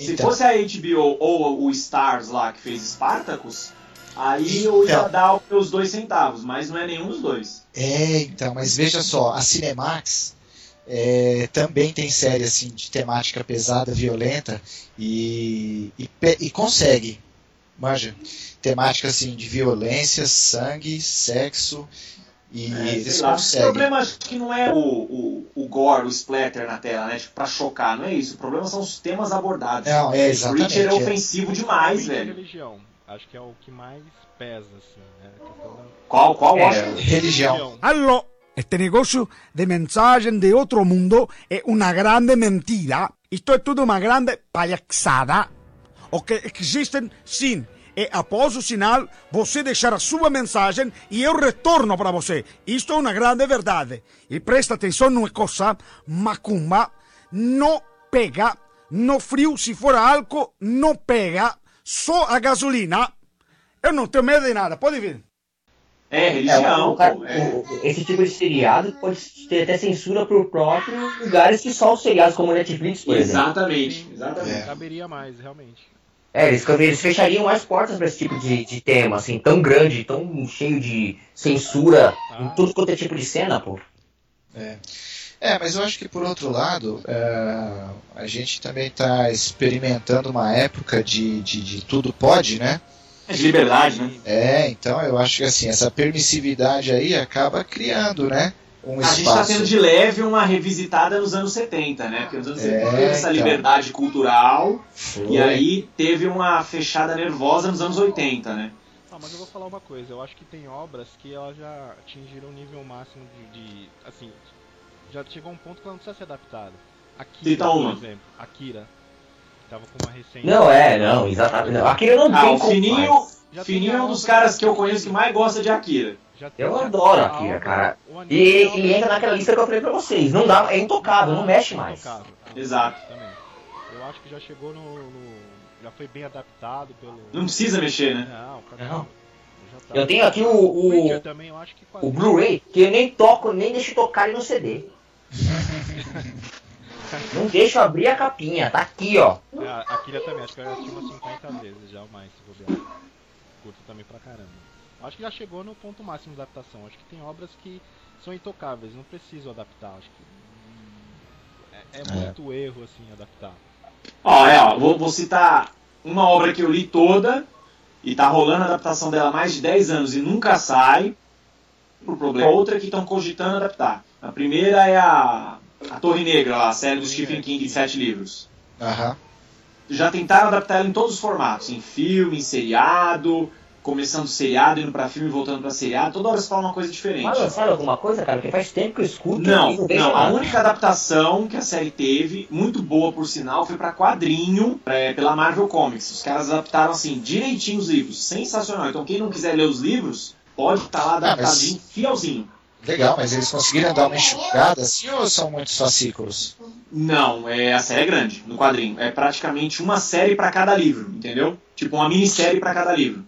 Speaker 2: Se
Speaker 4: Então,
Speaker 2: fosse a HBO ou o Stars lá que fez Spartacus, aí eu ia
Speaker 4: Então.
Speaker 2: dar os meus dois centavos, mas não é nenhum dos dois.
Speaker 4: É, então, mas veja só, a Cinemax é, também tem série assim de temática pesada, violenta e, e, e consegue, manja, temática assim de violência, sangue, sexo e
Speaker 2: É,
Speaker 4: eles
Speaker 2: lá. O
Speaker 4: conseguem.
Speaker 2: problema acho que não é o, o, o gore, o splatter na tela, né? Tipo, pra chocar, não é isso. O problema são os temas abordados.
Speaker 4: Não, é exatamente.
Speaker 2: Preacher é
Speaker 4: é.
Speaker 2: ofensivo demais,
Speaker 3: Principalmente a
Speaker 2: velho.
Speaker 3: religião. Acho que é o que mais pesa, assim, né? Da
Speaker 2: Qual, qual?
Speaker 5: É.
Speaker 2: Acho que-
Speaker 4: Religião.
Speaker 7: Allo, este negocio de mensajes de otro mundo es una grande mentira. Esto es toda uma grande palhaçada. O que existem, sim. E após o sinal, você deixar a sua mensagem e eu retorno para você. Isto é uma grande verdade. E presta atenção numa coisa: macumba não pega. No frio, se for álcool, não pega. Só a gasolina. Eu não tenho medo de nada. Pode vir.
Speaker 2: É,
Speaker 5: É,
Speaker 2: religião. é.
Speaker 5: o- o- esse tipo de seriado pode ter até censura por próprios lugares que só os seriados como Netflix, por exemplo.
Speaker 2: Exatamente, exatamente.
Speaker 4: É.
Speaker 3: caberia mais, realmente.
Speaker 5: É, eles, eles fechariam mais portas pra esse tipo de, de tema, assim, tão grande, tão cheio de censura em
Speaker 3: Ah.
Speaker 5: tudo quanto é tipo de cena, pô.
Speaker 4: É, mas eu acho que por outro lado, é, a gente também está experimentando uma época de, de, de tudo pode, né?
Speaker 2: É de liberdade, né?
Speaker 4: É, então eu acho que assim, essa permissividade aí acaba criando, né? Um
Speaker 2: A gente tá
Speaker 4: espaço.
Speaker 2: tendo de leve uma revisitada nos anos 70, né? Porque nos anos
Speaker 4: É,
Speaker 2: 70 teve essa
Speaker 4: então.
Speaker 2: liberdade cultural
Speaker 4: Foi.
Speaker 2: e aí teve uma fechada nervosa nos anos 80, né?
Speaker 3: Ah, mas eu vou falar uma coisa, eu acho que tem obras que elas já atingiram o nível máximo de, de- assim, já chegou a um ponto que ela não precisa ser adaptada. Akira,
Speaker 2: Cita
Speaker 3: por exemplo, Akira, tava com uma recente...
Speaker 5: Não, é, não, exatamente. Não. Aquilo não
Speaker 2: Ah,
Speaker 5: tem
Speaker 2: o
Speaker 5: como
Speaker 2: Fininho,
Speaker 5: mais.
Speaker 3: Já tem
Speaker 2: Fininho é um dos caras que eu conheço que mais gosta de Akira.
Speaker 5: Eu adoro Akira, cara.
Speaker 3: anime
Speaker 5: E
Speaker 3: é
Speaker 5: entra naquela lista que eu falei pra vocês. Não dá, é intocável, não mexe mais.
Speaker 3: Intocável.
Speaker 2: Exato.
Speaker 3: Eu acho que já chegou no, no- já foi bem adaptado pelo...
Speaker 2: Não precisa mexer, né?
Speaker 3: Não, cara,
Speaker 5: Não.
Speaker 3: tá.
Speaker 5: Eu tenho aqui o,
Speaker 3: O também,
Speaker 5: o Blu-ray, que eu nem toco, nem deixo tocar ele no CD. não deixo abrir a capinha, tá aqui, ó.
Speaker 3: É, a Akira também, acho que eu já assisti umas 50 vezes já ou mais, se bobear. Curto também pra caramba. Acho que já chegou no ponto máximo da adaptação. Acho que tem obras que são intocáveis, não preciso adaptar. Acho que hum, é, é muito erro assim adaptar.
Speaker 2: Ó, é, ó, vou, vou citar uma obra que eu li toda e tá rolando a adaptação dela há mais de 10 anos e nunca sai por problema. Outra que estão cogitando adaptar. A primeira é a, a Torre Negra, lá, a série do Stephen King de sete livros.
Speaker 4: Aham.
Speaker 2: Já tentaram adaptar ela em todos os formatos, em filme, em seriado, começando seriado, indo pra filme, voltando pra seriado. Toda hora você fala uma coisa diferente.
Speaker 5: Mas lançaram alguma coisa, cara? Porque faz tempo que eu escuto
Speaker 2: Não,
Speaker 5: não
Speaker 2: não. A única adaptação que a série teve, muito boa por sinal, foi pra quadrinho é, pela Marvel Comics. Os caras adaptaram assim, direitinho os livros. Sensacional. Então quem não quiser ler os livros, pode estar lá
Speaker 4: Ah, mas-
Speaker 2: adaptadinho, fielzinho.
Speaker 4: Legal, mas eles conseguiram dar uma enxugada assim ou são muitos fascículos?
Speaker 2: Não, é, a série é grande no quadrinho. É praticamente uma série pra cada livro, entendeu? Tipo uma minissérie pra cada livro.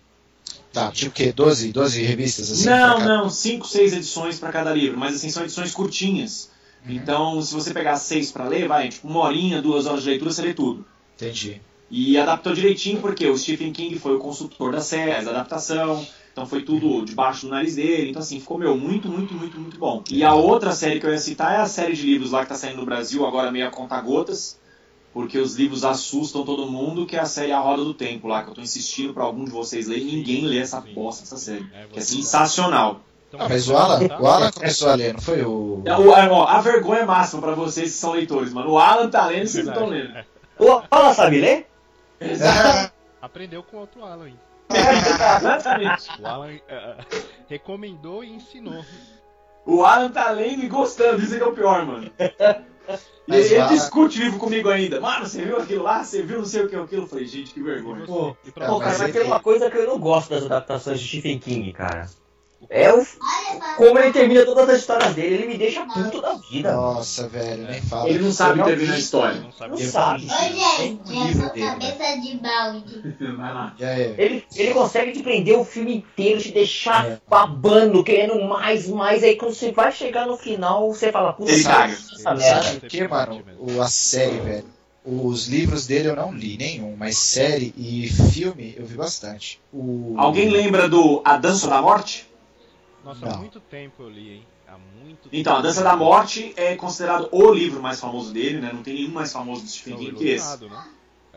Speaker 4: Tá, tipo o quê? 12, 12 revistas assim?
Speaker 2: não,
Speaker 4: cada-
Speaker 2: não, cinco, seis edições pra cada livro, mas assim são edições curtinhas. Então, se você pegar seis pra ler, vai, tipo, uma horinha, duas horas de leitura, você lê tudo.
Speaker 4: Entendi.
Speaker 2: E adaptou direitinho porque o Stephen King foi o consultor da série, da adaptação, então foi tudo debaixo do nariz dele. Então, assim, ficou, meu, muito, muito, muito, muito bom. E a outra série que eu ia citar é a série de livros lá que tá saindo no Brasil, agora meio a conta-gotas, porque os livros assustam todo mundo, que é a série A Roda do Tempo lá, que eu tô insistindo pra algum de vocês lerem. Ninguém lê essa bosta, essa série.
Speaker 3: É,
Speaker 2: Que é sensacional.
Speaker 3: Então,
Speaker 4: Ah, mas o Alan, o Alan começou a ler, não foi o.
Speaker 2: É, o- é, a vergonha máxima pra vocês que são leitores, mano. O Alan tá lendo e vocês não estão lendo.
Speaker 5: O Alan sabe ler?
Speaker 3: Aprendeu com outro Alan. hein?
Speaker 2: Exatamente.
Speaker 3: O Alan eh, recomendou e ensinou.
Speaker 2: O Alan tá lendo e gostando, isso é que é o pior, mano. E
Speaker 4: Mas
Speaker 2: ele
Speaker 4: o Alan-
Speaker 2: discute livro comigo ainda. Mano, você viu aquilo lá? Você viu não sei o que aquilo? Eu falei, gente, que vergonha.
Speaker 5: Pô, Pô, cara,
Speaker 4: mas
Speaker 5: tem uma coisa que eu não gosto das adaptações de Stephen King, cara. É o. Como ele termina todas as histórias dele, ele me deixa puto da vida.
Speaker 4: Nossa, velho, nem fala.
Speaker 2: Ele não sabe terminar a história.
Speaker 3: Não sabe
Speaker 5: Não
Speaker 3: que-
Speaker 5: sabe.
Speaker 8: Essa
Speaker 4: dele,
Speaker 8: cabeça de balde.
Speaker 2: Vai lá.
Speaker 5: Ele, ele consegue te prender o filme inteiro, te deixar
Speaker 4: É.
Speaker 5: babando, querendo mais, mais. Aí quando você vai chegar no final, você fala, puta,
Speaker 2: Ele
Speaker 5: essa merda.
Speaker 4: Sabe por quê, mano? O, a série, velho. Os livros dele eu não li nenhum, mas série e filme eu vi bastante. O...
Speaker 2: Alguém lembra do A Dança da Morte?
Speaker 3: Nossa, há
Speaker 4: Não.
Speaker 3: muito tempo eu li, hein? Há muito
Speaker 2: Então, A
Speaker 3: tempo.
Speaker 2: Dança da Morte é considerado o livro mais famoso dele, né? Não tem nenhum mais famoso do
Speaker 3: É
Speaker 2: Stephen
Speaker 3: o
Speaker 2: King que esse.
Speaker 3: Né?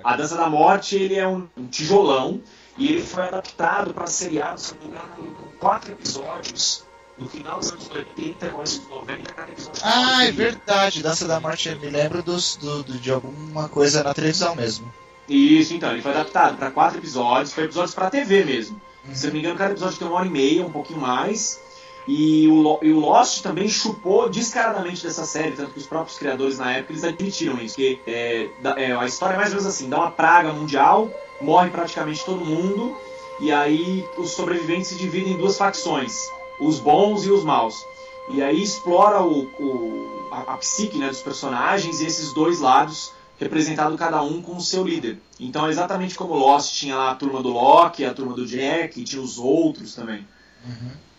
Speaker 2: A Dança da Morte, ele é um, um tijolão e ele foi adaptado para seriado, se não me engano, com quatro episódios. No final dos anos 80, começo dos 90, cada episódio.
Speaker 4: Ah, é verdade. Dança da Morte, eu me lembro dos, do, do- de alguma coisa na televisão mesmo.
Speaker 2: Isso, então, ele foi adaptado para quatro episódios, foi episódios para TV mesmo. Se eu não me engano, cada episódio tem uma hora e meia, um pouquinho mais. E o, e o Lost também chupou descaradamente dessa série, tanto que os próprios criadores na época eles admitiram isso. Que é, é, a história é mais ou menos assim: dá uma praga mundial, morre praticamente todo mundo, e aí os sobreviventes se dividem em duas facções: os bons e os maus. E aí explora o, o- a, a psique né, dos personagens e esses dois lados representado cada um com o seu líder. Então é exatamente como Lost tinha lá a turma do Loki, a turma do Jack, e tinha os outros também.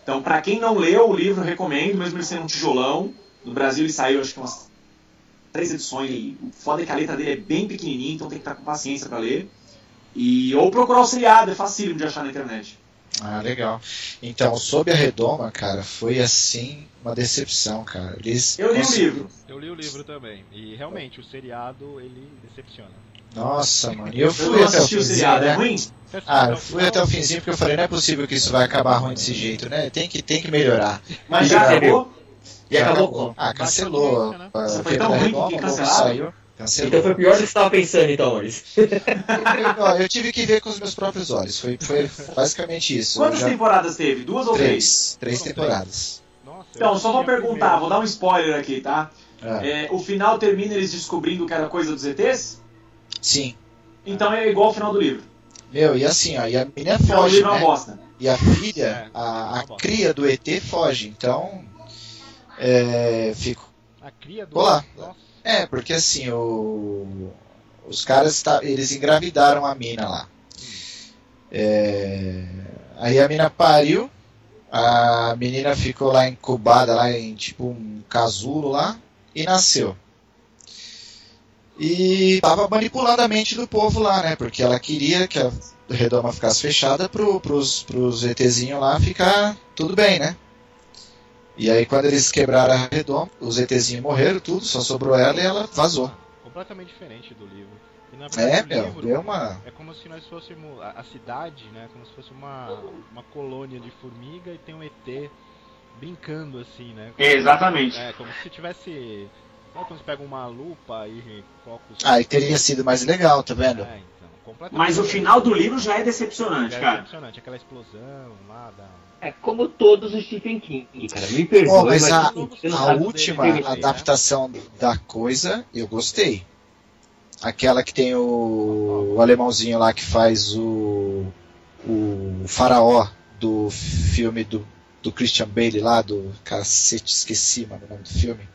Speaker 2: Então, pra quem não leu o livro, recomendo, mesmo ele sendo um tijolão. No Brasil ele saiu, acho que umas três edições. E o foda é que a letra dele é bem pequenininha, então tem que estar com paciência pra ler. E, ou procurar o seriado, é facílimo de achar na internet.
Speaker 4: Ah, legal. Então, Sob a Redoma, cara, foi assim uma decepção, cara. Eles
Speaker 2: Eu li o livro.
Speaker 3: Eu li o livro também. E realmente, o seriado, ele decepciona.
Speaker 4: Nossa, mano. E eu
Speaker 2: Eu
Speaker 4: fui
Speaker 2: não
Speaker 4: até o finzinho,
Speaker 2: seriado, é
Speaker 4: né?
Speaker 2: ruim?
Speaker 3: Você assistiu
Speaker 4: Ah, eu fui até o finzinho porque eu falei, não é possível que isso vai acabar ruim desse jeito, né? Tem que, tem que melhorar.
Speaker 2: Mas
Speaker 5: E
Speaker 2: já acabou?
Speaker 5: E acabou.
Speaker 4: Ah, cancelou.
Speaker 3: Né?
Speaker 2: foi tão ruim
Speaker 4: Redoma,
Speaker 2: que cancelaram?
Speaker 4: saiu. Cancelou.
Speaker 5: Então foi pior do que você estava pensando, então, Maurício.
Speaker 4: Eu, tive que ver com os meus próprios olhos. Foi, foi basicamente isso.
Speaker 2: Quantas
Speaker 4: já-
Speaker 2: temporadas teve? Duas ou três?
Speaker 4: Três. Três temporadas.
Speaker 3: Nossa,
Speaker 2: Então, só vou perguntar, vou dar um spoiler aqui, tá?
Speaker 4: Ah,
Speaker 2: É, o final termina eles descobrindo que era coisa dos ETs?
Speaker 4: Sim.
Speaker 2: Então é igual ao final do livro.
Speaker 4: Meu, e assim, ó, e a menina
Speaker 2: Então, o
Speaker 4: foge,
Speaker 2: é uma
Speaker 4: né?
Speaker 2: bosta.
Speaker 4: E a filha,
Speaker 3: É,
Speaker 4: a,
Speaker 3: uma
Speaker 4: a cria do ET foge. Então, é, fico.
Speaker 3: A cria do.
Speaker 4: Vou lá. É, porque assim, o, os caras, tá, eles engravidaram a mina lá. É, aí a mina pariu, a menina ficou lá incubada, lá em tipo um casulo lá, e nasceu. E tava manipulando a mente do povo lá, né? Porque ela queria que a redoma ficasse fechada pro, pros, pros ETzinhos lá ficar tudo bem, né? E aí quando eles quebraram a redoma, os ETzinhos morreram, tudo, só sobrou ela e ela vazou.
Speaker 3: completamente diferente do livro. E, na
Speaker 4: É,
Speaker 3: verdade, o
Speaker 4: meu,
Speaker 3: livro
Speaker 4: deu uma.
Speaker 3: é como se nós fôssemos. A, a cidade, né? Como se fosse uma, uma colônia de formiga e tem um ET brincando assim, né?
Speaker 2: Exatamente.
Speaker 3: É, como se tivesse. Sabe quando você pega uma lupa e coloca os.
Speaker 4: Ah, e teria sido mais legal, tá vendo?
Speaker 3: É, então, completamente
Speaker 6: Mas o final do livro já é decepcionante,
Speaker 3: É
Speaker 6: cara.
Speaker 3: decepcionante, aquela explosão lá da.
Speaker 5: É como todos os Stephen King, cara. Me perdoe,
Speaker 4: Bom, mas a,
Speaker 5: não
Speaker 4: a
Speaker 5: sabe
Speaker 4: última
Speaker 3: dele, né?
Speaker 4: adaptação da coisa, eu gostei. Aquela que tem o, o alemãozinho lá que faz o, o faraó do filme do, do Christian Bale lá, do cacete, esqueci mano, o nome do filme.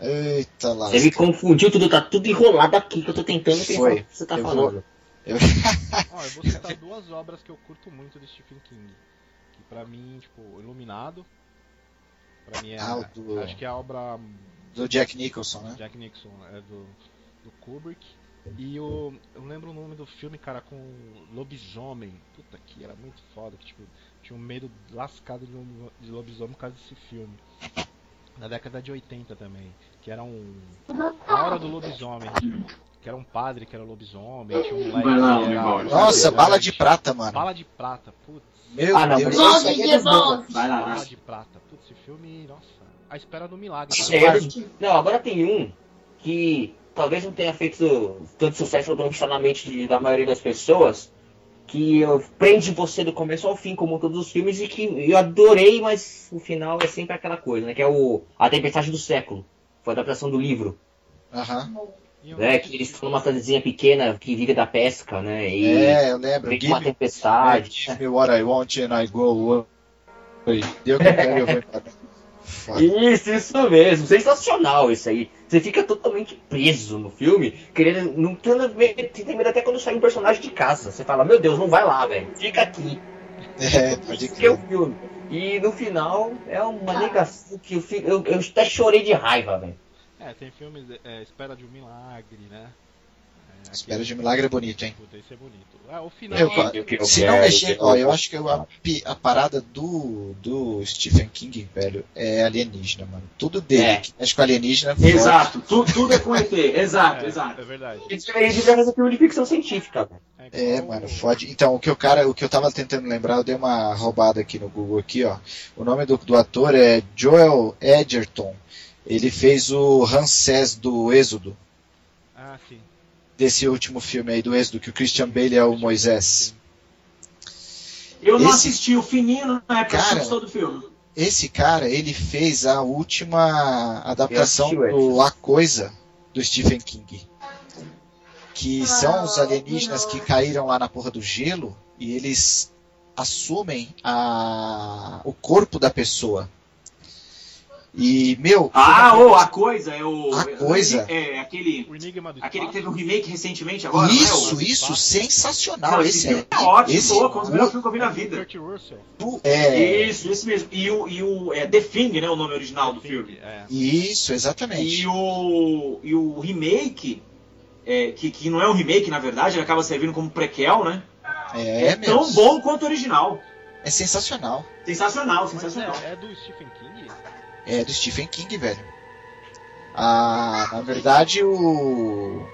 Speaker 4: Eita lá.
Speaker 5: Você me confundiu tudo, tá tudo enrolado aqui que eu tô tentando pensar
Speaker 4: Foi.
Speaker 5: o que você tá
Speaker 4: Eu vou-
Speaker 5: falando.
Speaker 3: Ó, eu vou citar duas obras que eu curto muito do Stephen King. Que pra mim, tipo, Iluminado. Pra mim é.
Speaker 4: Ah, do-
Speaker 3: Acho que é a obra
Speaker 4: Do Jack Nicholson, né?
Speaker 3: Jack Nixon, é do, do Kubrick. E o, eu lembro o nome do filme, cara, com lobisomem. Puta que era muito foda, que tipo, tinha um medo lascado de, de lobisomem por causa desse filme. Na década de 80 também. Que era um. A hora do lobisomem. Que era um padre que era lobisomem, tinha um moleque era.
Speaker 4: Nossa, bala de prata, mano.
Speaker 3: Bala de prata, putz.
Speaker 4: Meu
Speaker 5: Ah, não,
Speaker 4: Deus.
Speaker 5: aí é bons.
Speaker 2: Vai lá,
Speaker 3: Bala de prata. Putz, esse filme, nossa. A espera do milagre.
Speaker 5: É Não, agora tem um que talvez não tenha feito tanto sucesso quanto está na mente de- da maioria das pessoas, que prende você do começo ao fim, como todos os filmes, e que eu adorei, mas o final é sempre aquela coisa, né? Que é o A Tempestade do Século. Foi a adaptação do livro,
Speaker 4: Aham.
Speaker 3: Eu
Speaker 5: né?
Speaker 3: não
Speaker 5: Que eles estão numa cidadezinha pequena que vive da pesca, né? E
Speaker 4: É, eu lembro.
Speaker 5: vem uma
Speaker 4: me,
Speaker 5: tempestade.
Speaker 4: give me what I want and I go. away. Deu que eu quero e eu vou.
Speaker 5: Isso, isso mesmo. Sensacional isso aí. Você fica totalmente preso no filme, querendo. Não tendo medo, você tem medo até quando sai um personagem de casa. Você fala, meu Deus, não vai lá, velho. Fica aqui.
Speaker 4: É, pode
Speaker 5: Isso que é o filme. E no final é uma negação que eu, fico, eu, eu até chorei de raiva, velho.
Speaker 3: É, tem filmes, é, Espera de um Milagre, né? É,
Speaker 4: Espera de um milagre é bonito, hein?
Speaker 3: Puta, esse é bonito. É, o final.
Speaker 4: Eu,
Speaker 5: eu quero-
Speaker 4: se
Speaker 5: eu
Speaker 4: não mexer,
Speaker 5: eu
Speaker 4: ó, eu acho que a, pi- a parada do, do Stephen King, velho, é alienígena, mano. Tudo dele
Speaker 5: É.
Speaker 4: que mexe com alienígena.
Speaker 2: Exato, tu- tudo é com ET. Exato,
Speaker 3: é,
Speaker 2: exato.
Speaker 3: é verdade.
Speaker 5: Ele deveria fazer filme de ficção científica, velho.
Speaker 4: É,
Speaker 3: igual
Speaker 4: mano, fode. Então, o que o cara, o que eu tava tentando lembrar, eu dei uma roubada aqui no Google aqui, ó. O nome do, do ator é Joel Edgerton. Ele fez o Ramsés do Êxodo,
Speaker 3: Ah, sim.
Speaker 4: desse último filme aí do Êxodo, que o Christian Bale é o Moisés.
Speaker 2: Eu não
Speaker 4: Esse-
Speaker 2: assisti o fininho na época
Speaker 4: Cara,
Speaker 2: do filme.
Speaker 4: Esse cara, ele fez a última adaptação do A Coisa do Stephen King. Que são os alienígenas que caíram lá na porra do gelo e eles assumem a, o corpo da pessoa. E, meu.
Speaker 2: Ah, ô, a coisa, é o.
Speaker 4: A Coisa.
Speaker 2: É, aquele.
Speaker 3: O Enigma do
Speaker 2: Aquele que teve um remake recentemente agora, não é?
Speaker 4: isso, isso, sensacional.
Speaker 2: Não,
Speaker 4: esse
Speaker 2: filme
Speaker 4: é,
Speaker 2: é ótimo,
Speaker 4: esse
Speaker 2: louco, um dos melhores filmes que eu vi na vida.
Speaker 3: Kurt Russell.
Speaker 4: do- é,
Speaker 2: Isso, esse mesmo. E o, e o é The Thing, né? O nome original do filme.
Speaker 3: É.
Speaker 4: isso, exatamente.
Speaker 2: E o, e o remake, é, que, que não é um remake, na verdade, ele acaba servindo como prequel, né?
Speaker 4: É,
Speaker 2: É,
Speaker 4: meu,
Speaker 2: tão bom quanto o original.
Speaker 4: É sensacional.
Speaker 2: Sensacional,
Speaker 3: Mas
Speaker 2: sensacional.
Speaker 3: é, é do Stephen King?
Speaker 4: É do Stephen King, velho. Ah, na verdade, o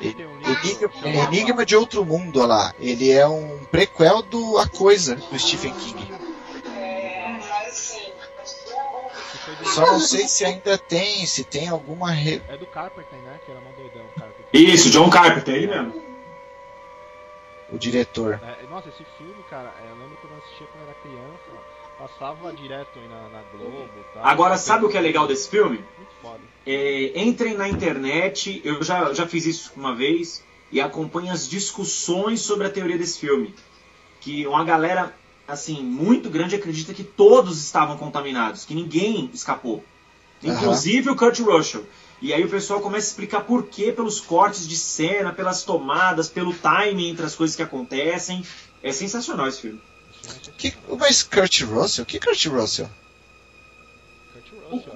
Speaker 3: eu
Speaker 4: Enigma, Enigma de Outro Mundo, olha lá. Ele é um prequel do A Coisa, do Stephen King. Só não sei se ainda tem, se tem alguma. Re...
Speaker 3: É do Carpenter, né? Que era mó doidão, Carpenter.
Speaker 2: Isso, John Carpenter, ele mesmo.
Speaker 4: O diretor.
Speaker 3: É, nossa, esse filme, cara, é, eu lembro quando eu assistia quando era criança, passava direto aí na, na Globo e tal.
Speaker 2: Agora, sabe o que é legal desse filme?
Speaker 3: Muito foda.
Speaker 2: É, entrem na internet, eu já, já fiz isso uma vez, e acompanhem as discussões sobre a teoria desse filme. Que uma galera, assim, muito grande acredita que todos estavam contaminados, que ninguém escapou. Inclusive o Kurt Russell. E aí o pessoal começa a explicar por quê, pelos cortes de cena, pelas tomadas, pelo timing entre as coisas que acontecem. É sensacional esse filme.
Speaker 3: É
Speaker 4: Que, mas Kurt Russell? Que Kurt Russell?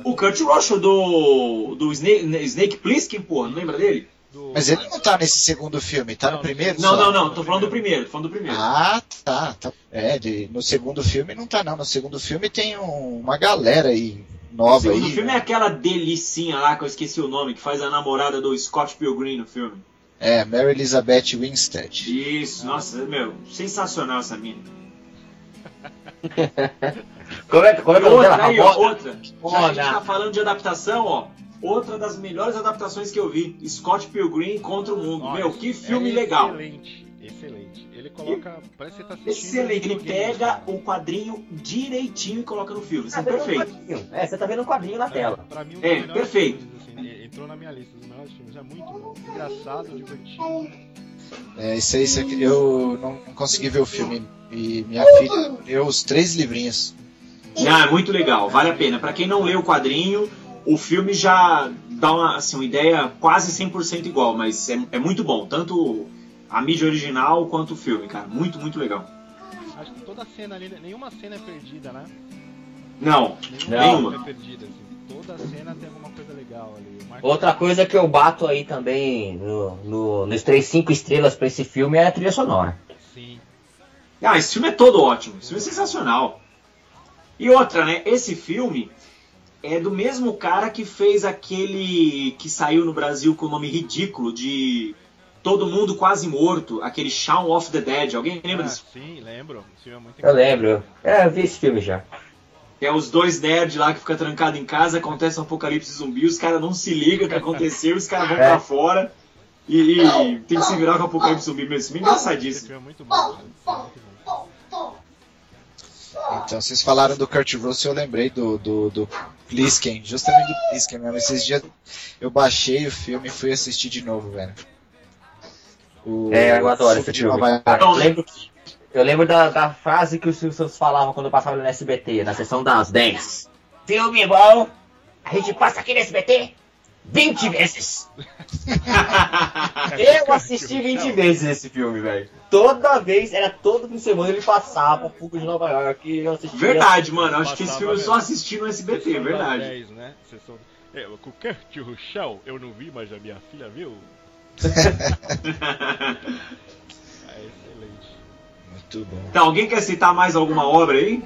Speaker 2: O, o Kurt Russell do, do Snake, Snake Plissken, pô, não lembra dele?
Speaker 3: do-
Speaker 4: Mas ele não tá nesse segundo filme, tá no
Speaker 3: Não,
Speaker 4: primeiro?
Speaker 2: Não,
Speaker 4: só?
Speaker 2: não, não, tô falando do primeiro, tô falando do primeiro.
Speaker 4: Ah, tá. tá. É, de- no segundo filme não tá, não. No segundo filme tem um- uma galera aí
Speaker 2: O
Speaker 4: nova
Speaker 2: segundo
Speaker 4: aí.
Speaker 2: filme é aquela delicinha lá, que eu esqueci o nome, que faz a namorada do Scott Pilgrim no filme.
Speaker 4: É, Mary Elizabeth Winstead.
Speaker 2: Isso, nossa, meu, sensacional essa mina.
Speaker 5: Como é, como é
Speaker 2: E
Speaker 5: que é o
Speaker 2: outra, aí, ó, outra. Já que a gente tá falando de adaptação, ó. Outra das melhores adaptações que eu vi, Scott Pilgrim contra o Mundo.
Speaker 3: Ó,
Speaker 2: Meu, que filme
Speaker 3: é
Speaker 2: legal.
Speaker 3: Excelente, excelente. Ele coloca. Parece que você tá assistindo.
Speaker 2: Excelente, ele pega o quadrinho direitinho e coloca no filme. Isso é
Speaker 5: Ah, um
Speaker 2: perfeito.
Speaker 5: quadrinho. É, você tá vendo um quadrinho na tela.
Speaker 3: Pra mim, um
Speaker 2: É, perfeito.
Speaker 3: filmes, assim, e- entrou na minha lista dos melhores filmes. É muito bom. Engraçado, divertido.
Speaker 4: É, isso aí, isso aqui, eu não consegui ver o filme. E minha filha leu os três livrinhos.
Speaker 2: Ah, é muito legal, vale a pena. Pra quem não leu o quadrinho, o filme já dá uma, assim, uma ideia quase 100% igual, mas é, é muito bom. Tanto a mídia original quanto o filme, cara. Muito, muito legal.
Speaker 3: Acho que toda cena ali, nenhuma cena é perdida, né?
Speaker 2: Não,
Speaker 5: Não.
Speaker 2: nenhuma.
Speaker 3: É perdida, assim. Toda cena tem alguma coisa legal ali. Mark-
Speaker 5: Outra coisa que eu bato aí também no, no- nos três cinco estrelas pra esse filme é a trilha sonora.
Speaker 2: Ah, esse filme é todo ótimo. Esse filme é sensacional. E outra, né? Esse filme é do mesmo cara que fez aquele que saiu no Brasil com o nome ridículo de Todo Mundo Quase Morto, aquele Shaun of the Dead. Alguém lembra
Speaker 3: Ah,
Speaker 2: desse?
Speaker 3: sim, lembro. Esse filme é muito
Speaker 5: Eu lembro. É, eu vi esse filme já.
Speaker 2: É os dois nerds lá que ficam trancados em casa, acontece um apocalipse zumbi, os caras não se ligam o que aconteceu, os caras vão
Speaker 5: É.
Speaker 2: pra fora e, e tem que se virar com o apocalipse zumbi. Mas esse filme é
Speaker 3: Esse
Speaker 2: engraçadíssimo.
Speaker 3: filme é muito bom. cara. Esse filme é muito bom.
Speaker 4: Então, vocês falaram do Kurt Russell, eu lembrei do, do, do Plisken, justamente do Plisken mesmo. Esses dias eu baixei o filme e fui assistir de novo, velho. O
Speaker 5: É, eu adoro esse filme. Eu lembro, eu lembro da, da frase que os Simpsons falavam quando passava no SBT, na sessão das 10. Filme bom, a gente passa aqui no SBT 20 vezes. Eu assisti 20 vezes esse filme, velho. Toda vez, era todo fim de semana ele passava o Fuga de Nova York e eu assistia.
Speaker 2: Verdade, mano. Acho que esse filme eu só assisti no SBT,
Speaker 3: Sessão das
Speaker 2: verdade.
Speaker 3: 10, né? Sessão... É, o Kurt Russell, eu não vi, mas a minha filha viu. É excelente.
Speaker 4: Muito bom.
Speaker 2: Então, alguém quer citar mais alguma obra aí?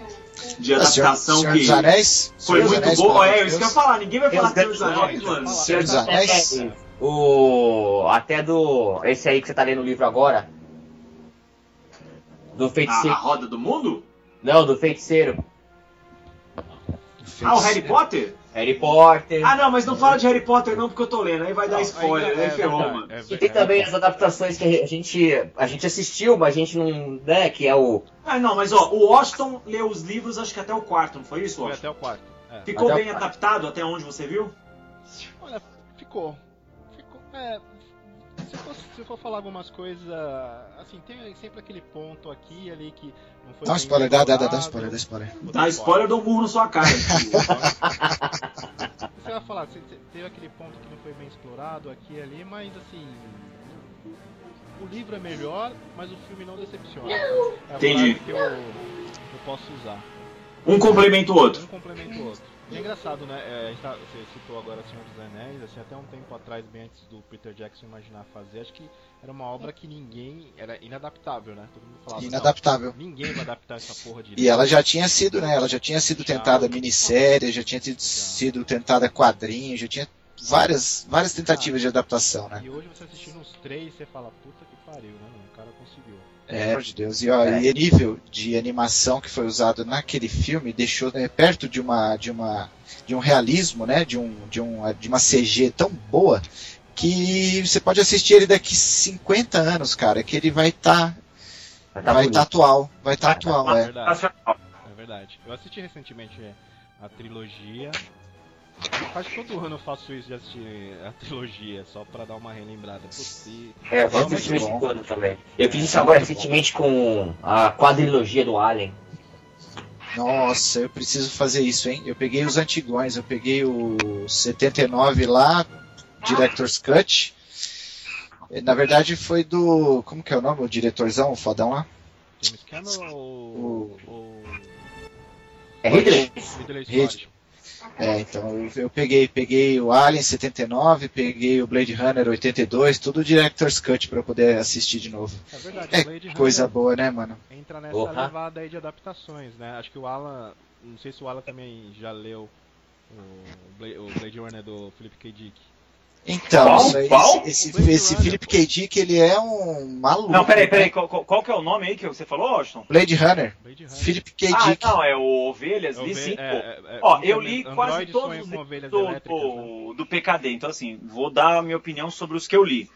Speaker 2: De
Speaker 4: Senhor,
Speaker 2: adaptação
Speaker 4: Senhor
Speaker 2: que
Speaker 4: dos Anéis?
Speaker 2: foi
Speaker 4: Senhor
Speaker 2: muito boa?
Speaker 4: pelo
Speaker 2: É, isso que eu ia falar. Ninguém vai falar Senhor dos Anéis, mano.
Speaker 4: Senhor dos Anéis?
Speaker 5: O. Até do. Esse aí que você tá lendo o livro agora. Do
Speaker 2: A,
Speaker 5: feiticeiro.
Speaker 2: a Roda do Mundo?
Speaker 5: Não, do feiticeiro.
Speaker 2: Ah, o Harry Potter?
Speaker 5: Harry Potter.
Speaker 2: Ah, não, mas não fala de Harry Potter não, porque eu tô lendo. Aí vai dar spoiler, aí
Speaker 3: é
Speaker 2: ferrou,
Speaker 3: verdade,
Speaker 2: mano.
Speaker 3: é
Speaker 5: E tem também as adaptações que a gente, a gente assistiu, mas a gente não. né, que é o.
Speaker 2: Ah, não, mas ó, o Washington leu os livros, acho que até o quarto, não foi isso,
Speaker 3: Foi
Speaker 2: Washington?
Speaker 3: até o quarto. É.
Speaker 2: Ficou
Speaker 5: Até
Speaker 2: bem
Speaker 5: quarto.
Speaker 2: adaptado até onde você viu?
Speaker 3: Olha, ficou. Ficou. É. Se for, se for falar algumas coisas. Assim, tem sempre aquele ponto aqui ali que não foi.
Speaker 4: Dá um spoiler, dá, dá, dá, dá spoiler, dá spoiler.
Speaker 2: Dá spoiler, dou um burro na sua cara.
Speaker 3: Você vai falar, você te- teve aquele ponto que não foi bem explorado aqui e ali, mas assim. O livro é melhor, mas o filme não decepciona. É a
Speaker 2: Entendi.
Speaker 3: que eu, eu posso usar.
Speaker 2: um complementa o outro.
Speaker 3: Um complementa o outro. E é engraçado, né? é, a gente tá- você citou agora Senhor dos Anéis, assim, até um tempo atrás, bem antes do Peter Jackson imaginar fazer, acho que era uma obra que ninguém. Era inadaptável, né? Todo mundo falava.
Speaker 4: Inadaptável.
Speaker 3: "Não, ninguém vai adaptar essa porra de.
Speaker 4: E ela já tinha sido, né? Ela já tinha sido tentada minissérie, já tinha tido- sido tentada quadrinho, já tinha várias, várias tentativas de adaptação, né?
Speaker 3: E hoje você assistindo os três, você fala, puta que pariu, né, mano? O cara conseguiu.
Speaker 4: É, pelo amor de Deus. E, ó, e o nível de animação que foi usado naquele filme deixou né, perto de uma, de uma, de um realismo, né? De um, de um, de uma CG tão boa que você pode assistir ele daqui 50 anos, cara, que ele vai estar,
Speaker 5: Vai tá
Speaker 4: vai estar atual, vai estar atual,
Speaker 3: É
Speaker 4: é.
Speaker 3: verdade. É verdade. Eu assisti recentemente a trilogia. Quase todo ano eu faço isso de assistir a trilogia, só pra dar uma relembrada. Putz,
Speaker 5: É, eu gosto
Speaker 4: muito
Speaker 5: desse filme
Speaker 4: bom.
Speaker 5: quando também. Eu fiz isso agora recentemente com a quadrilogia do Alien.
Speaker 4: Nossa, eu preciso fazer isso, hein? Eu peguei os antigões, eu peguei o 79 lá, Director's Cut. Na verdade foi do. Como que é o nome? O diretorzão, o fodão lá?
Speaker 3: James Cameron ou.
Speaker 4: O-
Speaker 3: ou
Speaker 5: É Ridley.
Speaker 3: Ridley
Speaker 4: Rid-
Speaker 3: Scott?
Speaker 4: É, então eu, eu peguei, peguei o Alien 79, peguei o Blade Runner 82, tudo Director's Cut pra eu poder assistir de novo.
Speaker 3: É verdade,
Speaker 4: É
Speaker 3: Blade
Speaker 4: coisa
Speaker 3: Runner
Speaker 4: boa, né, mano?
Speaker 3: entra nessa
Speaker 5: Porra.
Speaker 3: levada aí de adaptações, né? Acho que o Alan. Não sei se o Alan também já leu o Blade, o Blade Runner do Philip K. Dick.
Speaker 4: Então,
Speaker 2: Qual?
Speaker 4: isso aí,
Speaker 2: Qual?
Speaker 4: esse, esse
Speaker 3: Runner,
Speaker 4: Philip. K. Dick, ele é um maluco.
Speaker 2: Não, peraí,
Speaker 4: né?
Speaker 2: peraí. Qual, qual- que é o nome aí que você falou, Washington?
Speaker 4: Blade Runner,
Speaker 3: Blade Runner.
Speaker 4: Philip K.
Speaker 2: Ah,
Speaker 4: Dick.
Speaker 2: não, é o Ovelhas,
Speaker 3: É o
Speaker 2: li
Speaker 3: é, é, é,
Speaker 2: Ó, eu li quase todos
Speaker 3: sonha
Speaker 2: os do,
Speaker 3: elétricas, né?
Speaker 2: do, do PKD, então assim, vou dar a minha opinião sobre os que eu li.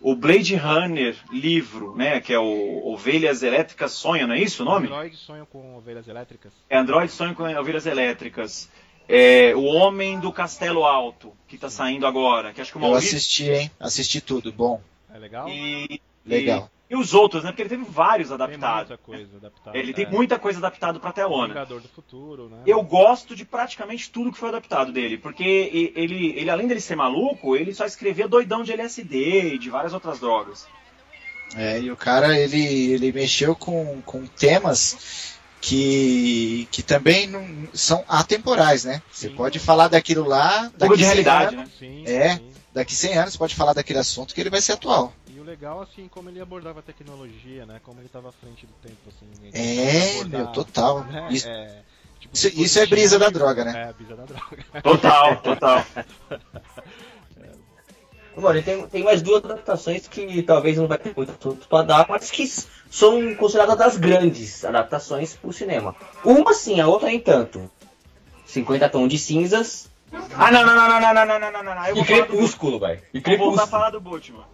Speaker 2: O Blade Runner livro, né, que é o Ovelhas Elétricas Sonha, não é isso o nome?
Speaker 3: Android sonha com ovelhas elétricas.
Speaker 2: É Android Sonho com Ovelhas Elétricas. É, o Homem do Castelo Alto, que tá saindo agora, que acho que o
Speaker 4: Eu
Speaker 2: Maurício...
Speaker 4: assisti, hein? Assisti tudo, bom.
Speaker 3: É legal?
Speaker 2: E,
Speaker 4: Legal.
Speaker 2: E, e os outros, né, porque ele teve vários
Speaker 3: Tem
Speaker 2: adaptados.
Speaker 3: muita coisa adaptada.
Speaker 2: Ele tem
Speaker 3: é.
Speaker 2: muita coisa adaptada pra telona.
Speaker 3: Vingador do Futuro, né?
Speaker 2: Eu gosto de praticamente tudo que foi adaptado dele, porque e- ele, ele além dele ser maluco, ele só escrevia doidão de LSD e de várias outras drogas.
Speaker 4: É, e o cara, ele, ele mexeu com, com temas que, que também não, são atemporais, né? Você
Speaker 3: Sim.
Speaker 4: pode falar daquilo lá. Daqui
Speaker 2: de
Speaker 4: 100
Speaker 2: realidade,
Speaker 4: anos-
Speaker 2: né?
Speaker 3: Sim,
Speaker 4: É.
Speaker 3: sim.
Speaker 4: Daqui 100 anos você pode falar daquele assunto que ele vai ser atual.
Speaker 3: E o legal, assim, como ele abordava a tecnologia, né? Como ele estava à frente do tempo, assim.
Speaker 4: É,
Speaker 3: abordar,
Speaker 4: meu, total.
Speaker 3: né,
Speaker 4: Isso,
Speaker 3: é, tipo,
Speaker 4: isso- isso é brisa da droga, né?
Speaker 3: É, brisa da droga.
Speaker 2: Total, total.
Speaker 5: Mano, e tem, tem mais duas adaptações que talvez não vai ter muito assunto pra dar, mas que são consideradas das grandes adaptações pro cinema. Uma sim, a outra nem tanto. 50 Tons de Cinzas
Speaker 2: Ah, não, não, não, não, não, não, não, não, não, não. Eu
Speaker 5: e Crepúsculo, velho. E
Speaker 2: Vou voltar a
Speaker 5: Crepúsculo.
Speaker 2: falar do Batman.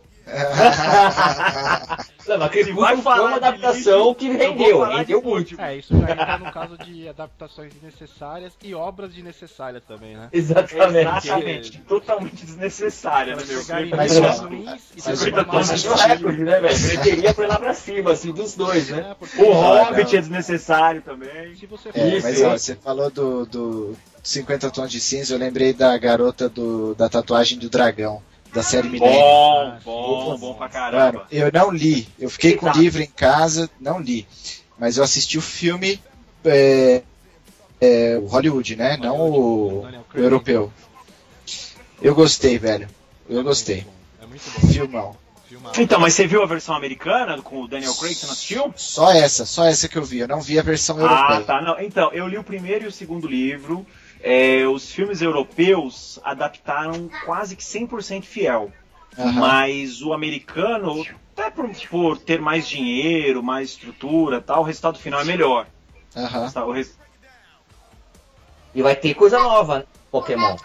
Speaker 5: Não, mas
Speaker 2: vai falar
Speaker 5: uma
Speaker 2: de
Speaker 5: adaptação que rendeu, rendeu muito.
Speaker 3: É, isso já entra no caso de adaptações desnecessárias e obras desnecessárias também, né?
Speaker 5: Exatamente.
Speaker 2: Exatamente. Totalmente desnecessária, né, meu?
Speaker 4: Mas, mas,
Speaker 5: Mas é o recorde, né, velho? Foi lá pra cima, assim, dos dois, né?
Speaker 3: É,
Speaker 2: O Hobbit
Speaker 4: não.
Speaker 2: é desnecessário também.
Speaker 3: Se você
Speaker 4: É,
Speaker 5: Isso,
Speaker 4: mas
Speaker 5: é.
Speaker 4: ó, você falou do, do 50 tons de cinza, eu lembrei da garota do, da tatuagem do dragão, da série Millennium.
Speaker 2: Bom,
Speaker 3: Ah,
Speaker 2: bom, bom pra
Speaker 4: Mano,
Speaker 2: caramba.
Speaker 4: eu não li. Eu fiquei com o
Speaker 5: Exato.
Speaker 4: livro em casa, não li. Mas eu assisti o filme é, é, o Hollywood, né? Não o,
Speaker 3: Daniel
Speaker 4: o europeu. Eu gostei, velho. Eu gostei.
Speaker 3: É muito bom.
Speaker 4: Filmão.
Speaker 2: Então, mas você viu a versão americana com o Daniel Craig? Você não assistiu?
Speaker 4: Só essa, só essa que eu vi. Eu não vi a versão
Speaker 2: Ah,
Speaker 4: europeia.
Speaker 2: tá. Não. Então, eu li o primeiro e o segundo livro. É, os filmes europeus adaptaram quase que 100% fiel.
Speaker 4: Aham.
Speaker 2: Mas o americano, até por, por ter mais dinheiro, mais estrutura tal, o resultado final é melhor. O res-
Speaker 5: E vai ter coisa nova, né? Pokémon.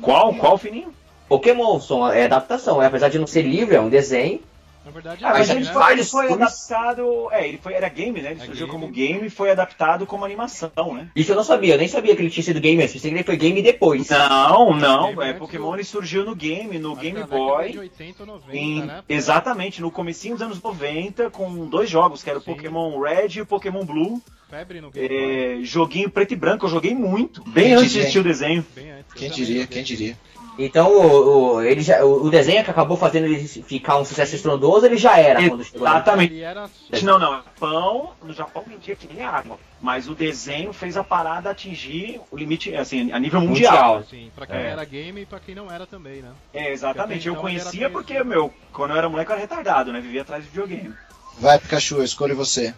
Speaker 2: Qual? Qual, Fininho?
Speaker 5: Pokémon é adaptação, é, apesar de não ser livro, é um desenho.
Speaker 3: Na verdade,
Speaker 2: Ah,
Speaker 3: é
Speaker 2: mas ele
Speaker 3: né?
Speaker 2: foi, ele foi adaptado. É, ele foi, era game, né? Ele
Speaker 3: É
Speaker 2: surgiu
Speaker 3: game.
Speaker 2: como game e foi adaptado como animação, né?
Speaker 5: Isso eu não sabia, eu nem sabia que ele tinha sido game antes, pensei que ele foi game depois.
Speaker 2: Não, não, é, Pokémon ele surgiu no game, no
Speaker 3: Acho
Speaker 2: Game
Speaker 3: década de
Speaker 2: Boy.
Speaker 3: 80 ou 90,
Speaker 2: em-
Speaker 3: né?
Speaker 2: exatamente, no comecinho dos anos 90, com dois jogos, que era o
Speaker 3: Sim.
Speaker 2: Pokémon Red e o Pokémon Blue.
Speaker 3: Febre no Game Boy.
Speaker 2: É, joguinho preto e branco, eu joguei muito. Bem
Speaker 4: Quem
Speaker 2: antes de assistir o desenho.
Speaker 3: Bem antes.
Speaker 4: Quem diria, quem diria.
Speaker 5: Então o, o- ele já, o, o desenho que acabou fazendo ele ficar um sucesso estrondoso, ele já era quando chegou.
Speaker 2: Exatamente.
Speaker 3: Ele era
Speaker 2: Não, não, pão, no Japão vendia que nem água. Mas o desenho fez a parada atingir o limite, assim, a nível mundial.
Speaker 5: Mundial.
Speaker 3: assim, pra quem
Speaker 2: É.
Speaker 3: era game e pra quem não era também, né?
Speaker 2: É, exatamente. Eu
Speaker 3: Então,
Speaker 2: conhecia porque, meu, quando eu era moleque eu era retardado, né? Vivia atrás de videogame.
Speaker 4: Vai, Pikachu, eu escolho você.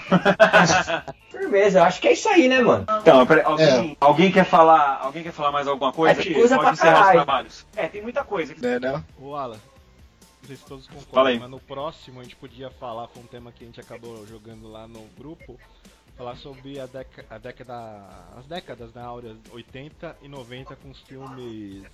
Speaker 5: Firmeza, eu acho que é isso aí, né, mano?
Speaker 2: Então, peraí, alguém, alguém quer falar, alguém quer falar mais alguma coisa?
Speaker 5: É, tem coisa
Speaker 2: Pode encerrar os trabalhos. É, tem muita coisa.
Speaker 4: Né, não?
Speaker 3: Ô Alan, não sei se todos concordam, mas no próximo a gente podia falar com um tema que a gente acabou jogando lá no grupo, falar sobre a, década, a década, as décadas, né, áureas 80 e 90 com os filmes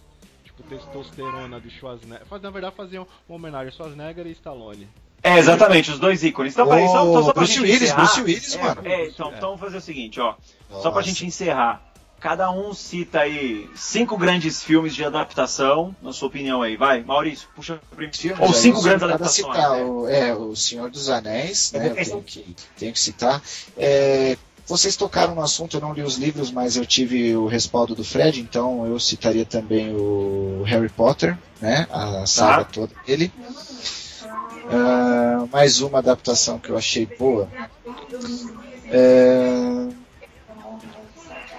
Speaker 3: tipo Testosterona do Schwarzenegger. Faz, na verdade faziam uma homenagem a Schwarzenegger e Stallone.
Speaker 2: É, exatamente, os dois ícones. Então, peraí, só, só, só pra
Speaker 4: Bruce
Speaker 2: gente
Speaker 4: Willis,
Speaker 2: encerrar.
Speaker 4: Bruce Willis,
Speaker 2: é,
Speaker 4: mano.
Speaker 2: É, então, então vamos fazer o seguinte, ó. Só pra
Speaker 4: Nossa.
Speaker 2: gente encerrar. Cada um cita aí cinco grandes filmes de adaptação, na sua opinião aí. Vai, Maurício, puxa o primeiro. Ou cinco grandes adaptações.
Speaker 4: citar
Speaker 2: né?
Speaker 4: o, é, o Senhor dos Anéis, né? Eu tenho que, tenho que citar. É, vocês tocaram no assunto, eu não li os livros, mas eu tive o respaldo do Fred, então eu citaria também o Harry Potter, né? A saga toda dele. Ah, mais uma adaptação que eu achei boa. É...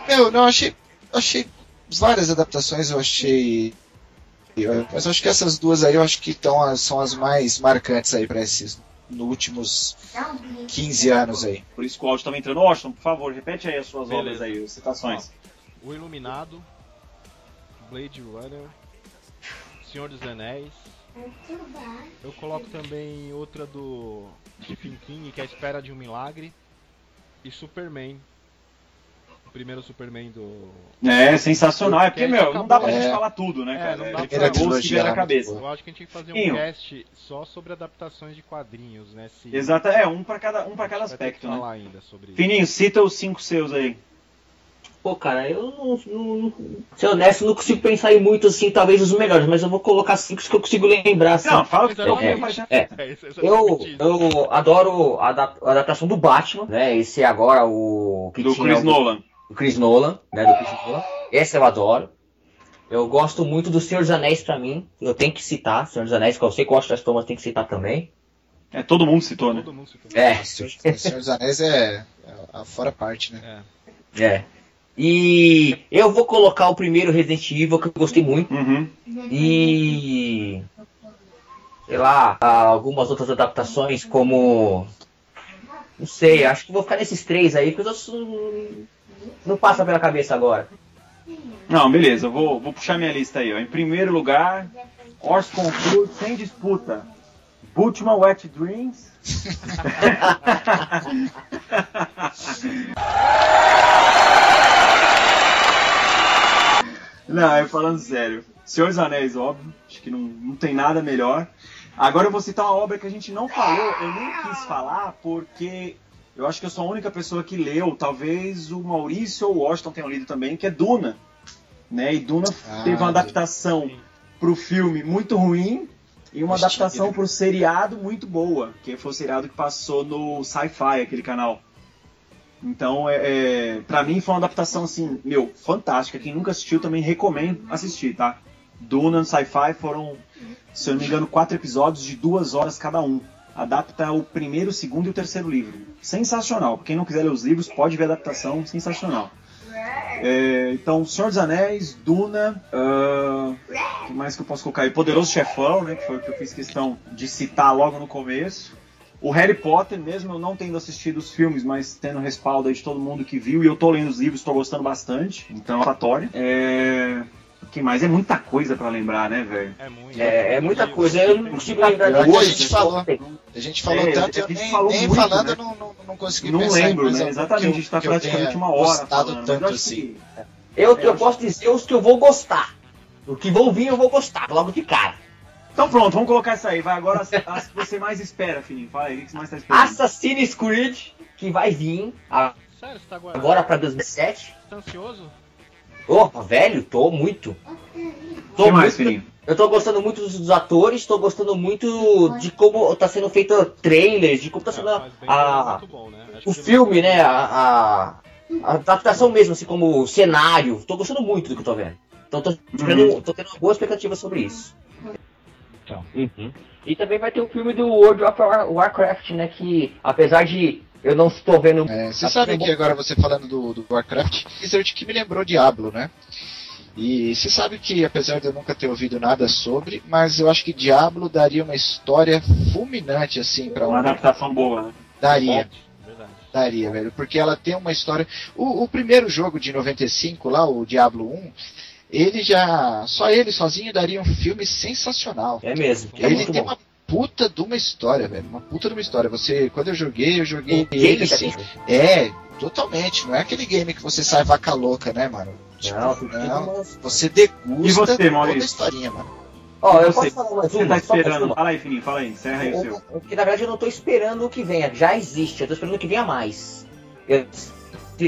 Speaker 4: Meu, não, achei, achei várias adaptações, eu achei. Mas eu acho que essas duas aí eu acho que tão, são as mais marcantes aí para esses nos últimos 15 anos aí.
Speaker 2: Por isso que o áudio tá entrando. Washington, por favor, repete aí as suas
Speaker 3: Beleza.
Speaker 2: obras aí, as citações.
Speaker 3: O Iluminado, Blade Runner, Senhor dos Anéis. Eu coloco também outra do Stephen King, que é A Espera de um Milagre. E Superman. O primeiro Superman do.
Speaker 2: É, sensacional. É porque,
Speaker 3: Porque
Speaker 2: meu, não dá pra gente
Speaker 4: É.
Speaker 2: falar tudo, né,
Speaker 3: É,
Speaker 2: cara?
Speaker 3: não dá
Speaker 2: É,
Speaker 3: pra-
Speaker 2: que vier na
Speaker 4: trilogia,
Speaker 2: cabeça.
Speaker 3: Eu acho que a gente tinha que fazer um
Speaker 2: Inho.
Speaker 3: cast só sobre adaptações de quadrinhos, né? Se...
Speaker 2: Exato, é, um pra cada, um pra cada
Speaker 3: A
Speaker 2: aspecto, né?
Speaker 3: ainda sobre.
Speaker 2: Fininho, cita os cinco seus aí.
Speaker 5: Pô, cara, eu não, não, não- Ser honesto, não consigo pensar em muito assim, talvez os melhores, mas eu vou colocar cinco que eu consigo lembrar. Assim.
Speaker 2: Não, fala o que você
Speaker 3: é,
Speaker 5: é, é.
Speaker 3: É,
Speaker 5: Eu, eu adoro a adap- a adaptação do Batman, né? Esse é agora o que
Speaker 2: Do
Speaker 5: tinha
Speaker 2: Chris
Speaker 5: o-
Speaker 2: Nolan.
Speaker 5: o Chris Nolan, né? Do Chris Nolan. Esse eu adoro. Eu gosto muito do Senhor dos Anéis pra mim. Eu tenho que citar Senhor dos Anéis, que eu sei que o Washington Thomas tem que citar também.
Speaker 2: É, todo mundo citou, né?
Speaker 3: Todo mundo citou.
Speaker 5: É,
Speaker 4: O Senhor, o Senhor dos Anéis é, é a fora parte, né?
Speaker 3: É.
Speaker 5: é. E eu vou colocar o primeiro Resident Evil que eu gostei muito.
Speaker 2: Uhum.
Speaker 5: E. Sei lá, algumas outras adaptações como. Não sei, acho que vou ficar nesses três aí, porque os outros não- passa pela cabeça agora.
Speaker 2: Não, beleza, eu vou, vou puxar minha lista aí. Ó. Em primeiro lugar, Horse Concur sem disputa. Bultman Wet Dreams. não, é falando sério. Senhor dos Anéis, óbvio. Acho que não, não tem nada melhor. Agora eu vou citar uma obra que a gente não falou, eu nem quis falar, porque eu acho que eu sou a única pessoa que leu, talvez o Maurício ou o Washington tenham lido também, que é Duna. Né? E Duna
Speaker 4: Ah,
Speaker 2: teve uma adaptação pro filme muito ruim e uma adaptação
Speaker 4: né?
Speaker 2: pro seriado muito boa, que foi o seriado que passou no Sci-Fi, aquele canal. Então, é, é, pra mim foi uma adaptação assim, meu, fantástica. Quem nunca assistiu também recomendo assistir, tá? Duna no Sci-Fi foram, se eu não me engano, quatro episódios de duas horas cada um. Adapta o primeiro, o segundo e o terceiro livro. Sensacional. Quem não quiser ler os livros, pode ver a adaptação, sensacional. É, então, Senhor dos Anéis, Duna, o que mais que eu posso colocar aí? Poderoso Chefão, né, que foi o que eu fiz questão de citar logo no começo. O Harry Potter, mesmo eu não tendo assistido os filmes, mas tendo respaldo aí de todo mundo que viu, e eu tô lendo os livros, tô gostando bastante, então é fatório. É... O que mais? É muita coisa pra lembrar, né, velho?
Speaker 3: É muito.
Speaker 5: É, é muita coisa, eu não consigo lembrar
Speaker 4: É o que a gente
Speaker 5: hoje.
Speaker 4: falou. A gente falou
Speaker 2: É,
Speaker 4: tanto,
Speaker 2: a
Speaker 4: eu
Speaker 2: gente
Speaker 4: nem,
Speaker 2: falou
Speaker 4: nem
Speaker 2: muito,
Speaker 4: falando,
Speaker 2: né?
Speaker 4: eu não, não, não consegui
Speaker 2: Não
Speaker 4: pensar em
Speaker 2: lembro, né? Exatamente,
Speaker 4: eu-
Speaker 2: a gente tá
Speaker 4: eu
Speaker 2: praticamente uma hora falando.
Speaker 4: tanto
Speaker 2: eu
Speaker 4: assim.
Speaker 2: que-
Speaker 5: Eu, eu posso dizer os que eu vou gostar. O que vão vir eu vou gostar, logo de cara.
Speaker 2: Então pronto, vamos colocar isso aí. Vai agora as, as que você mais espera, Fininho. Fala aí, o que você mais tá esperando?
Speaker 5: Assassin's Creed, que vai vir a-
Speaker 3: Sério, você tá agora,
Speaker 5: agora pra 2007.
Speaker 3: tá ansioso?
Speaker 5: Opa, velho, tô muito.
Speaker 2: O
Speaker 5: Tô
Speaker 2: que mais,
Speaker 5: muito-
Speaker 2: Fininho?
Speaker 5: Eu tô gostando muito dos, dos atores, tô gostando muito de como tá sendo feito trailers, de como tá sendo
Speaker 3: É,
Speaker 5: a, a-
Speaker 3: bom, né?
Speaker 5: O
Speaker 3: que
Speaker 5: filme, né? A, a- a adaptação mesmo, assim, como cenário. Tô gostando muito do que eu tô vendo. Então tô, esperando- tô tendo uma boa expectativa sobre isso.
Speaker 3: Então.
Speaker 5: Uhum. E também vai ter o filme do World of War- Warcraft, né? Que apesar de eu não estou vendo.
Speaker 4: É, você sabe que agora você falando do, do Warcraft, Blizzard que me lembrou Diablo, né? E você sabe que, apesar de eu nunca ter ouvido nada sobre, mas eu acho que Diablo daria uma história fulminante, assim, pra
Speaker 2: Uma
Speaker 4: um.
Speaker 2: adaptação boa, né?
Speaker 4: Daria,
Speaker 3: Verdade.
Speaker 4: daria, velho. Porque ela tem uma história. O, o primeiro jogo de 95, lá, o Diablo 1, ele já. Só ele sozinho daria um filme sensacional.
Speaker 5: É mesmo. É
Speaker 4: ele
Speaker 5: muito
Speaker 4: tem
Speaker 5: bom.
Speaker 4: uma puta de uma história, velho. Uma puta de uma história. Você, quando eu joguei, eu joguei
Speaker 5: O
Speaker 4: ele
Speaker 5: game
Speaker 4: assim. É, totalmente. Não é aquele game que você sai vaca louca, né, mano? Tipo,
Speaker 5: Não,
Speaker 4: não. Você degusta
Speaker 2: E você,
Speaker 4: toda a historinha, mano.
Speaker 5: Ó, eu
Speaker 2: Você-
Speaker 5: posso falar mais
Speaker 2: Você
Speaker 5: uma?
Speaker 2: tá esperando. Fala aí, Fininho, fala aí. Encerra aí o seu.
Speaker 5: O- o que na verdade eu não tô esperando o que venha, já existe, eu tô esperando que venha mais. Eu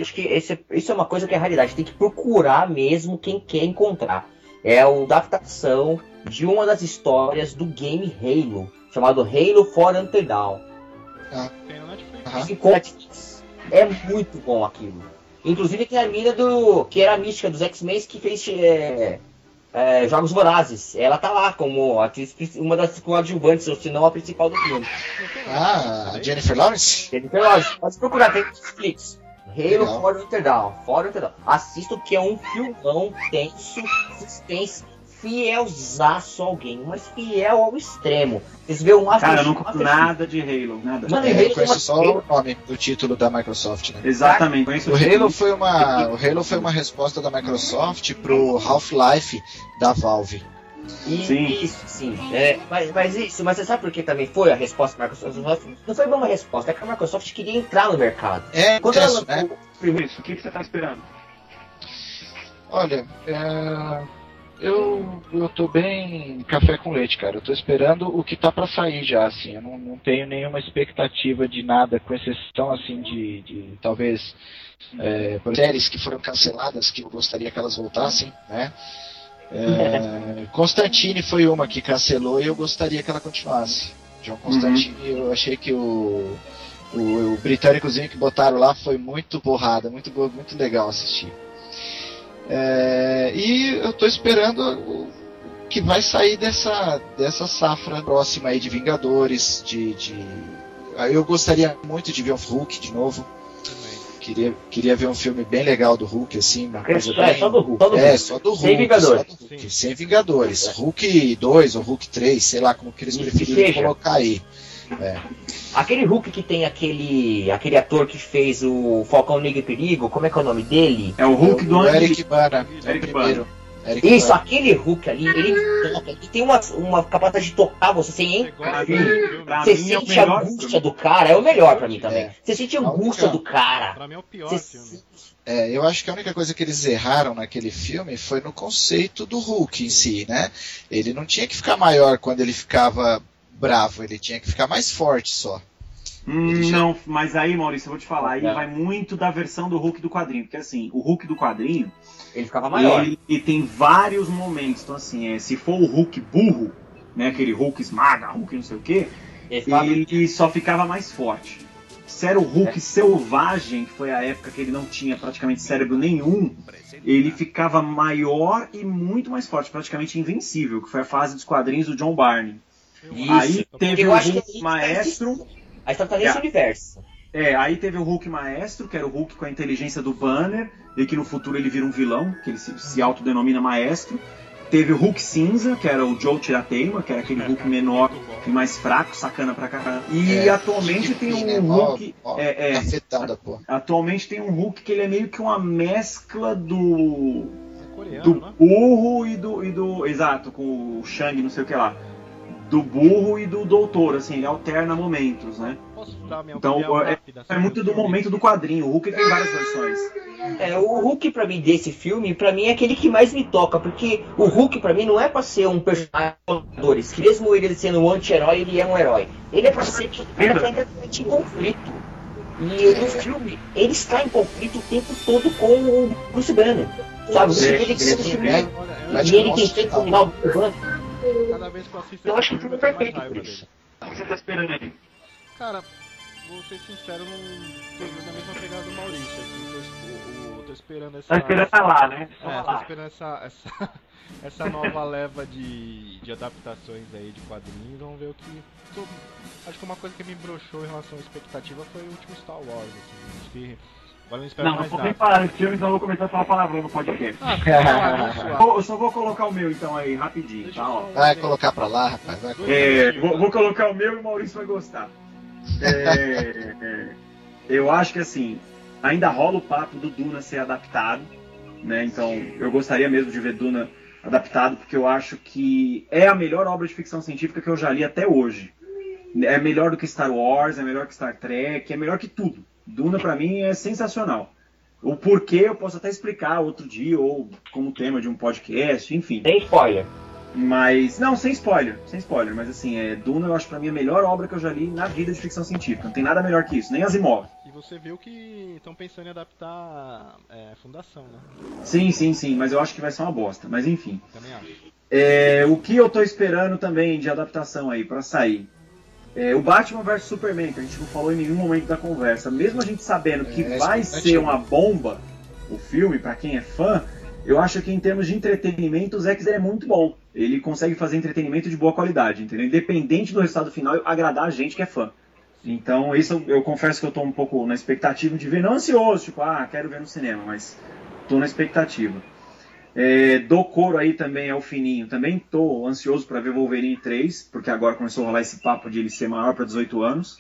Speaker 5: acho que esse, isso é uma coisa que é raridade, tem que procurar mesmo quem quer encontrar. É a adaptação de uma das histórias do game Halo, chamado Halo for. Em Netflix. É muito bom aquilo. Inclusive tem a mina do. que era a mística dos X-Men que fez é, é, Jogos Vorazes. Ela tá lá como atriz, uma das coadjuvantes, ou se não a principal do filme.
Speaker 4: Ah, a Jennifer Lawrence?
Speaker 5: Jennifer Lawrence, pode procurar, tem Netflix. Halo
Speaker 4: Legal.
Speaker 5: For Winter Dawn. For Winter Dawn. Assista que é um filmão tenso, suspense, fielzaço ao game, mas fiel ao extremo. Vocês vê um Master
Speaker 2: Cara, eu não conheço nada de Halo, nada.
Speaker 5: Mano,
Speaker 4: É,
Speaker 5: Halo
Speaker 4: eu conheço
Speaker 5: uma-
Speaker 4: só o nome do título da Microsoft, né?
Speaker 2: Exatamente, conheço
Speaker 4: O. Halo foi uma, o Halo foi uma resposta da Microsoft pro Half-Life da Valve.
Speaker 5: E-
Speaker 2: Sim.
Speaker 5: Isso, sim. É, mas, mas isso, mas você sabe por que também foi a resposta da Microsoft? Não foi uma resposta, é que a Microsoft queria entrar no mercado.
Speaker 4: É,
Speaker 5: Quando ela
Speaker 4: né?
Speaker 5: lançou o primeiro
Speaker 2: Isso, o que, que você tá esperando?
Speaker 4: Olha, é, eu, eu tô bem café com leite, cara. Eu tô esperando o que tá pra sair já, assim. Eu não, não tenho nenhuma expectativa de nada, com exceção, assim, de, de talvez é, séries que foram canceladas, que eu gostaria que elas voltassem, né? É, Constantine foi uma que cancelou e eu gostaria que ela continuasse. John Constantine, eu achei que o, o, o britânicozinho que botaram lá foi muito porrada, muito, muito legal assistir. É, e eu tô esperando o que vai sair dessa, dessa safra próxima aí de Vingadores, de, de... Eu gostaria muito de ver o Hulk de novo. Queria, queria ver um filme bem legal do Hulk, assim. Uma coisa
Speaker 5: é,
Speaker 4: bem...
Speaker 5: só do Hulk. Só do
Speaker 4: É, só do Hulk.
Speaker 5: Sem Vingadores.
Speaker 4: só do Hulk, sem Vingadores. Hulk 2 ou Hulk 3, sei lá como que eles preferirem colocar aí.
Speaker 5: Aquele Hulk que tem aquele aquele ator que fez o Falcão Negro e Perigo, como é que é o nome dele?
Speaker 2: É o Hulk do
Speaker 4: o
Speaker 2: ano
Speaker 4: Eric Bana, é o
Speaker 2: Eric
Speaker 4: primeiro. Eric
Speaker 5: Isso, aquele Hulk ali, ele toca, ele tem uma, uma capacidade de tocar você, você
Speaker 3: Você
Speaker 5: entra
Speaker 3: gosta
Speaker 2: Pra
Speaker 3: do
Speaker 2: mim,
Speaker 3: filme?
Speaker 2: pra
Speaker 5: Você
Speaker 2: é
Speaker 5: sente a angústia
Speaker 2: filme.
Speaker 5: do cara, é o melhor pra mim também.
Speaker 4: É.
Speaker 5: Você sente a
Speaker 4: A
Speaker 5: angústia
Speaker 4: única-
Speaker 5: do cara.
Speaker 3: Pra mim é o pior
Speaker 5: Você
Speaker 3: filme.
Speaker 4: É, eu acho que a única coisa que eles erraram naquele filme foi no conceito do Hulk em si, né? Ele não tinha que ficar maior quando ele ficava bravo, ele tinha que ficar mais forte só.
Speaker 2: Hum,
Speaker 4: já-
Speaker 2: Não, mas aí, Maurício, eu vou te falar, aí
Speaker 5: É.
Speaker 2: vai muito da versão do Hulk do quadrinho. Porque assim, o Hulk do quadrinho,
Speaker 5: Ele ficava maior.
Speaker 2: ele, ele tem vários momentos. Então, assim, é, se for o Hulk burro, né? Aquele Hulk esmaga, Hulk não sei o quê,
Speaker 5: Ele
Speaker 2: ele só ficava mais forte. Se era o Hulk
Speaker 5: É.
Speaker 2: selvagem, que foi a época que ele não tinha praticamente cérebro nenhum, ele ficava maior e muito mais forte, praticamente invencível, que foi a fase dos quadrinhos do John Barney.
Speaker 5: Isso.
Speaker 2: Aí teve
Speaker 5: Eu
Speaker 2: o Hulk maestro.
Speaker 5: História tá nesse
Speaker 2: É.
Speaker 5: universo.
Speaker 2: É, aí teve o Hulk maestro, que era o Hulk com a inteligência do Banner, e que no futuro ele vira um vilão, que ele se, se autodenomina maestro. Teve o Hulk cinza, que era o Joe Tirateima, que era aquele Hulk menor e mais fraco, sacana pra caramba. E
Speaker 4: É,
Speaker 2: atualmente tem
Speaker 4: Né?
Speaker 2: um
Speaker 4: Ó,
Speaker 2: Hulk.
Speaker 4: ó,
Speaker 2: é, é,
Speaker 4: Afetada, pô.
Speaker 2: atualmente tem um Hulk que ele é meio que uma mescla do.
Speaker 3: É coreano,
Speaker 2: do
Speaker 3: né?
Speaker 2: burro e do, e do. Exato, com o Shang, não sei o que lá. Do burro e do doutor, assim, ele alterna momentos, né?
Speaker 3: Posso dar minha
Speaker 2: Então,
Speaker 3: opinião
Speaker 2: é-
Speaker 3: rápida
Speaker 2: É muito do momento do quadrinho. O Hulk tem várias versões.
Speaker 5: É, o Hulk pra mim desse filme, pra mim é aquele que mais me toca, porque o Hulk pra mim não é pra ser um personagem de que mesmo ele sendo um anti-herói, ele é um herói. Ele é pra ser um cara que ainda tá em conflito. E no filme, ele está em conflito o tempo todo com o Bruce Banner. Sabe?
Speaker 2: Sim,
Speaker 5: ele
Speaker 2: sim,
Speaker 5: tem
Speaker 2: sim.
Speaker 5: que
Speaker 3: Olha, eu-
Speaker 4: Mas
Speaker 5: E ele
Speaker 4: Nossa,
Speaker 5: tentando
Speaker 4: tá.
Speaker 5: dominar o Bruce Banner.
Speaker 3: Cada vez que eu assisto
Speaker 5: Eu acho que o
Speaker 3: filme,
Speaker 5: filme é
Speaker 3: eu tenho mais
Speaker 5: perfeito
Speaker 3: raiva dele.
Speaker 6: O que você tá esperando aí?
Speaker 3: Cara, vou ser sincero, não tô indo na mesma pegada do Maurício. Assim, tô, esperando essa.
Speaker 6: Tá esperando tá lá, né? Só
Speaker 3: É, tô esperando essa, essa, essa nova leva de, de adaptações aí de quadrinhos. Vamos ver o que. tô- acho que uma coisa que me broxou em relação à expectativa foi o último Star Wars. Assim, agora não espero
Speaker 2: Não, não
Speaker 3: mais
Speaker 2: vou nem
Speaker 3: nada.
Speaker 2: falar de filme, senão eu vou começar a falar palavrão no podcast.
Speaker 3: Ah,
Speaker 2: Eu só vou colocar o meu então aí, rapidinho,
Speaker 3: deixa
Speaker 2: tá? Ó.
Speaker 4: Vai colocar pra lá, rapaz. Vai
Speaker 2: É, vou, vou colocar o meu e o Maurício vai gostar. É, é, eu acho que assim, ainda rola o papo do Duna ser adaptado, né? Então eu gostaria mesmo de ver Duna adaptado, porque eu acho que é a melhor obra de ficção científica que eu já li até hoje. É melhor do que Star Wars, é melhor que Star Trek, é melhor que tudo. Duna pra mim é sensacional. O porquê eu posso até explicar outro dia, ou como tema de um podcast, enfim.
Speaker 5: Sem spoiler.
Speaker 2: Mas, não, sem spoiler, sem spoiler, mas assim, é, Duna eu acho pra mim a melhor obra que eu já li na vida de ficção científica. Não tem nada melhor que isso, nem Asimov.
Speaker 3: E você viu que estão pensando em adaptar é, Fundação, né?
Speaker 2: Sim, sim, sim, mas eu acho que vai ser uma bosta. Mas enfim.
Speaker 3: Também acho.
Speaker 2: É, o que eu tô esperando também de adaptação aí pra sair? É, o Batman vs Superman, que a gente não falou em nenhum momento da conversa. Mesmo a gente sabendo que
Speaker 4: É,
Speaker 2: vai
Speaker 4: expectativa.
Speaker 2: ser uma bomba, o filme, pra quem é fã, eu acho que em termos de entretenimento o Zack é muito bom. Ele consegue fazer entretenimento de boa qualidade, entendeu? Independente do resultado final, agradar a gente que é fã. Então, isso eu, eu confesso que eu tô um pouco na expectativa de ver, não ansioso, tipo, ah, quero ver no cinema, mas tô na expectativa. É, do coro aí também é o fininho. Também tô ansioso para ver Wolverine 3, porque agora começou a rolar esse papo de ele ser maior para 18 anos.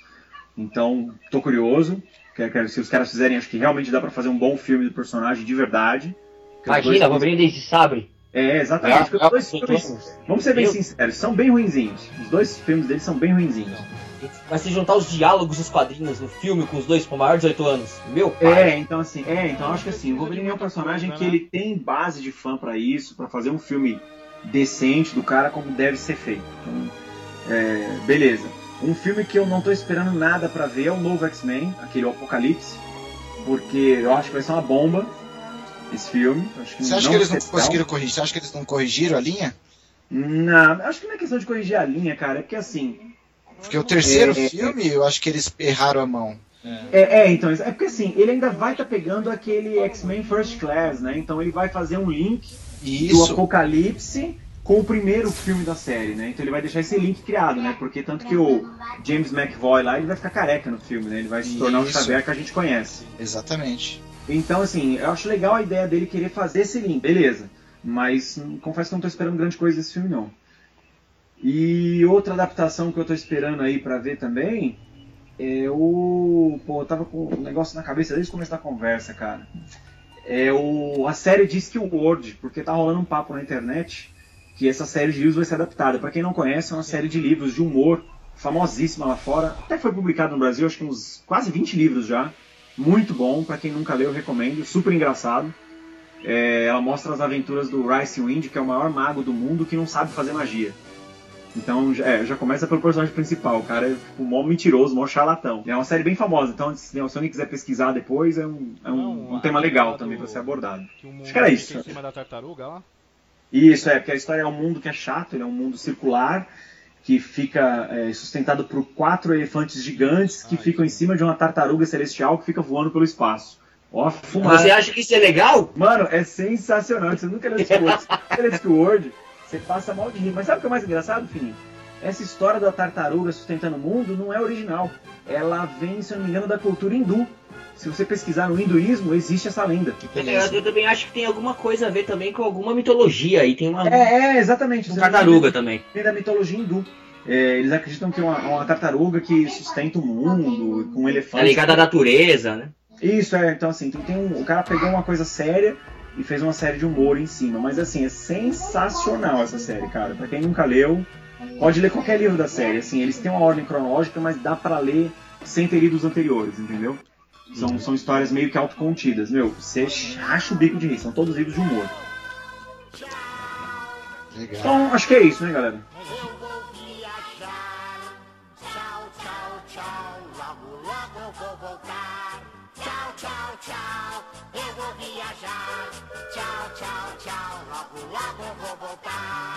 Speaker 2: Então, tô curioso. Quero, quero- se os caras fizerem, acho que realmente dá para fazer um bom filme do personagem de verdade.
Speaker 5: Imagina,
Speaker 2: dois-
Speaker 5: Wolverine desde Sabre.
Speaker 2: É, exatamente.
Speaker 5: É,
Speaker 2: os dois
Speaker 5: é,
Speaker 2: filmes, vamos ser bem
Speaker 5: eu-
Speaker 2: sinceros, são bem ruinzinhos. Os dois filmes deles são bem ruinzinhos.
Speaker 5: Mas se juntar os diálogos dos quadrinhos no filme com os dois por maior de 18 anos, meu pai.
Speaker 2: É, então assim, é, então acho que assim, o Wolverine é um personagem que ele tem base de fã pra isso, pra fazer um filme decente do cara como deve ser feito. Então, é, beleza. Um filme que eu não tô esperando nada pra ver é o novo X-Men, aquele Apocalipse, porque eu acho que vai ser uma bomba esse filme. Acho que
Speaker 4: Você acha que eles não conseguiram corrigir? Você acha que eles não corrigiram a linha?
Speaker 2: Não, acho que não é questão de corrigir a linha, cara, é porque assim,
Speaker 4: Porque o terceiro
Speaker 2: É, é,
Speaker 4: filme, eu acho que eles erraram a mão.
Speaker 2: É, é, então, é porque assim, ele ainda vai estar pegando aquele X-Men First Class, né? Então ele vai fazer um link
Speaker 4: E
Speaker 2: do
Speaker 4: isso,
Speaker 2: Apocalipse com o primeiro filme da série, né? Então ele vai deixar esse link criado, né? Porque tanto que o James McVoy lá, ele vai ficar careca no filme, né? Ele vai se tornar
Speaker 4: Isso.
Speaker 2: Xavier que a gente conhece.
Speaker 4: Exatamente.
Speaker 2: Então, assim, eu acho legal a ideia dele querer fazer esse link, beleza. Mas hum, confesso que não tô esperando grande coisa desse filme, não. E outra adaptação que eu tô esperando aí pra ver também é o. Pô, eu tava com um negócio na cabeça desde o começo da conversa, cara. É o. a série Discworld, porque tá rolando um papo na internet que essa série de livros vai ser adaptada. Pra quem não conhece, é uma série de livros de humor famosíssima lá fora. Até foi publicado no Brasil, acho que uns quase 20 livros já. Muito bom, pra quem nunca leu, eu recomendo. Super engraçado. É, ela mostra as aventuras do Rice Wind, que é o maior mago do mundo que não sabe fazer magia. Então, já- é, já começa pelo personagem principal. O cara é tipo, mó mentiroso, mó charlatão. É uma série bem famosa, então se alguém quiser pesquisar depois, é um, é um,
Speaker 3: Não,
Speaker 2: um tema legal
Speaker 3: a
Speaker 2: também
Speaker 3: do-
Speaker 2: pra ser abordado.
Speaker 3: Que
Speaker 2: Acho que era isso.
Speaker 3: em cima da tartaruga lá.
Speaker 2: Isso, é, porque a história é um mundo que é chato, ele é um mundo circular, que fica é, sustentado por quatro elefantes gigantes que
Speaker 3: Ah,
Speaker 2: ficam em cima de uma tartaruga celestial que fica voando pelo espaço. Ó, fumaça.
Speaker 5: Você acha que isso é legal?
Speaker 2: Mano, é sensacional. Você nunca leu Discworld. Você lê Discworld, você passa mal de rir. Mas sabe o que é mais engraçado, Fininho? Essa história da tartaruga sustentando o mundo não é original. Ela vem, se eu não me engano, da cultura hindu. Se você pesquisar no hinduísmo, existe essa lenda.
Speaker 5: Eu, eu também acho que tem alguma coisa a ver também com alguma mitologia aí. Tem uma
Speaker 2: É, é exatamente.
Speaker 5: um tartaruga também.
Speaker 2: vem da mitologia hindu. É, eles acreditam que é uma, uma tartaruga que sustenta o mundo, com
Speaker 5: Tá
Speaker 2: elefantes.
Speaker 5: ligado à natureza, né?
Speaker 2: Isso, é. Então, assim, tem, tem um, o cara pegou uma coisa séria e fez uma série de humor em cima. Mas, assim, é sensacional essa série, cara. Pra quem nunca leu, pode ler qualquer livro da série. Assim, eles têm uma ordem cronológica, mas dá pra ler sem ter lido os anteriores, entendeu? São, são histórias meio que autocontidas. Meu, você acha o bico de rir. São todos livros de humor.
Speaker 4: Legal.
Speaker 2: Então, acho que é isso, né, galera?
Speaker 1: Eu vou viajar. Tchau, tchau, tchau. Logo, logo eu vou voltar.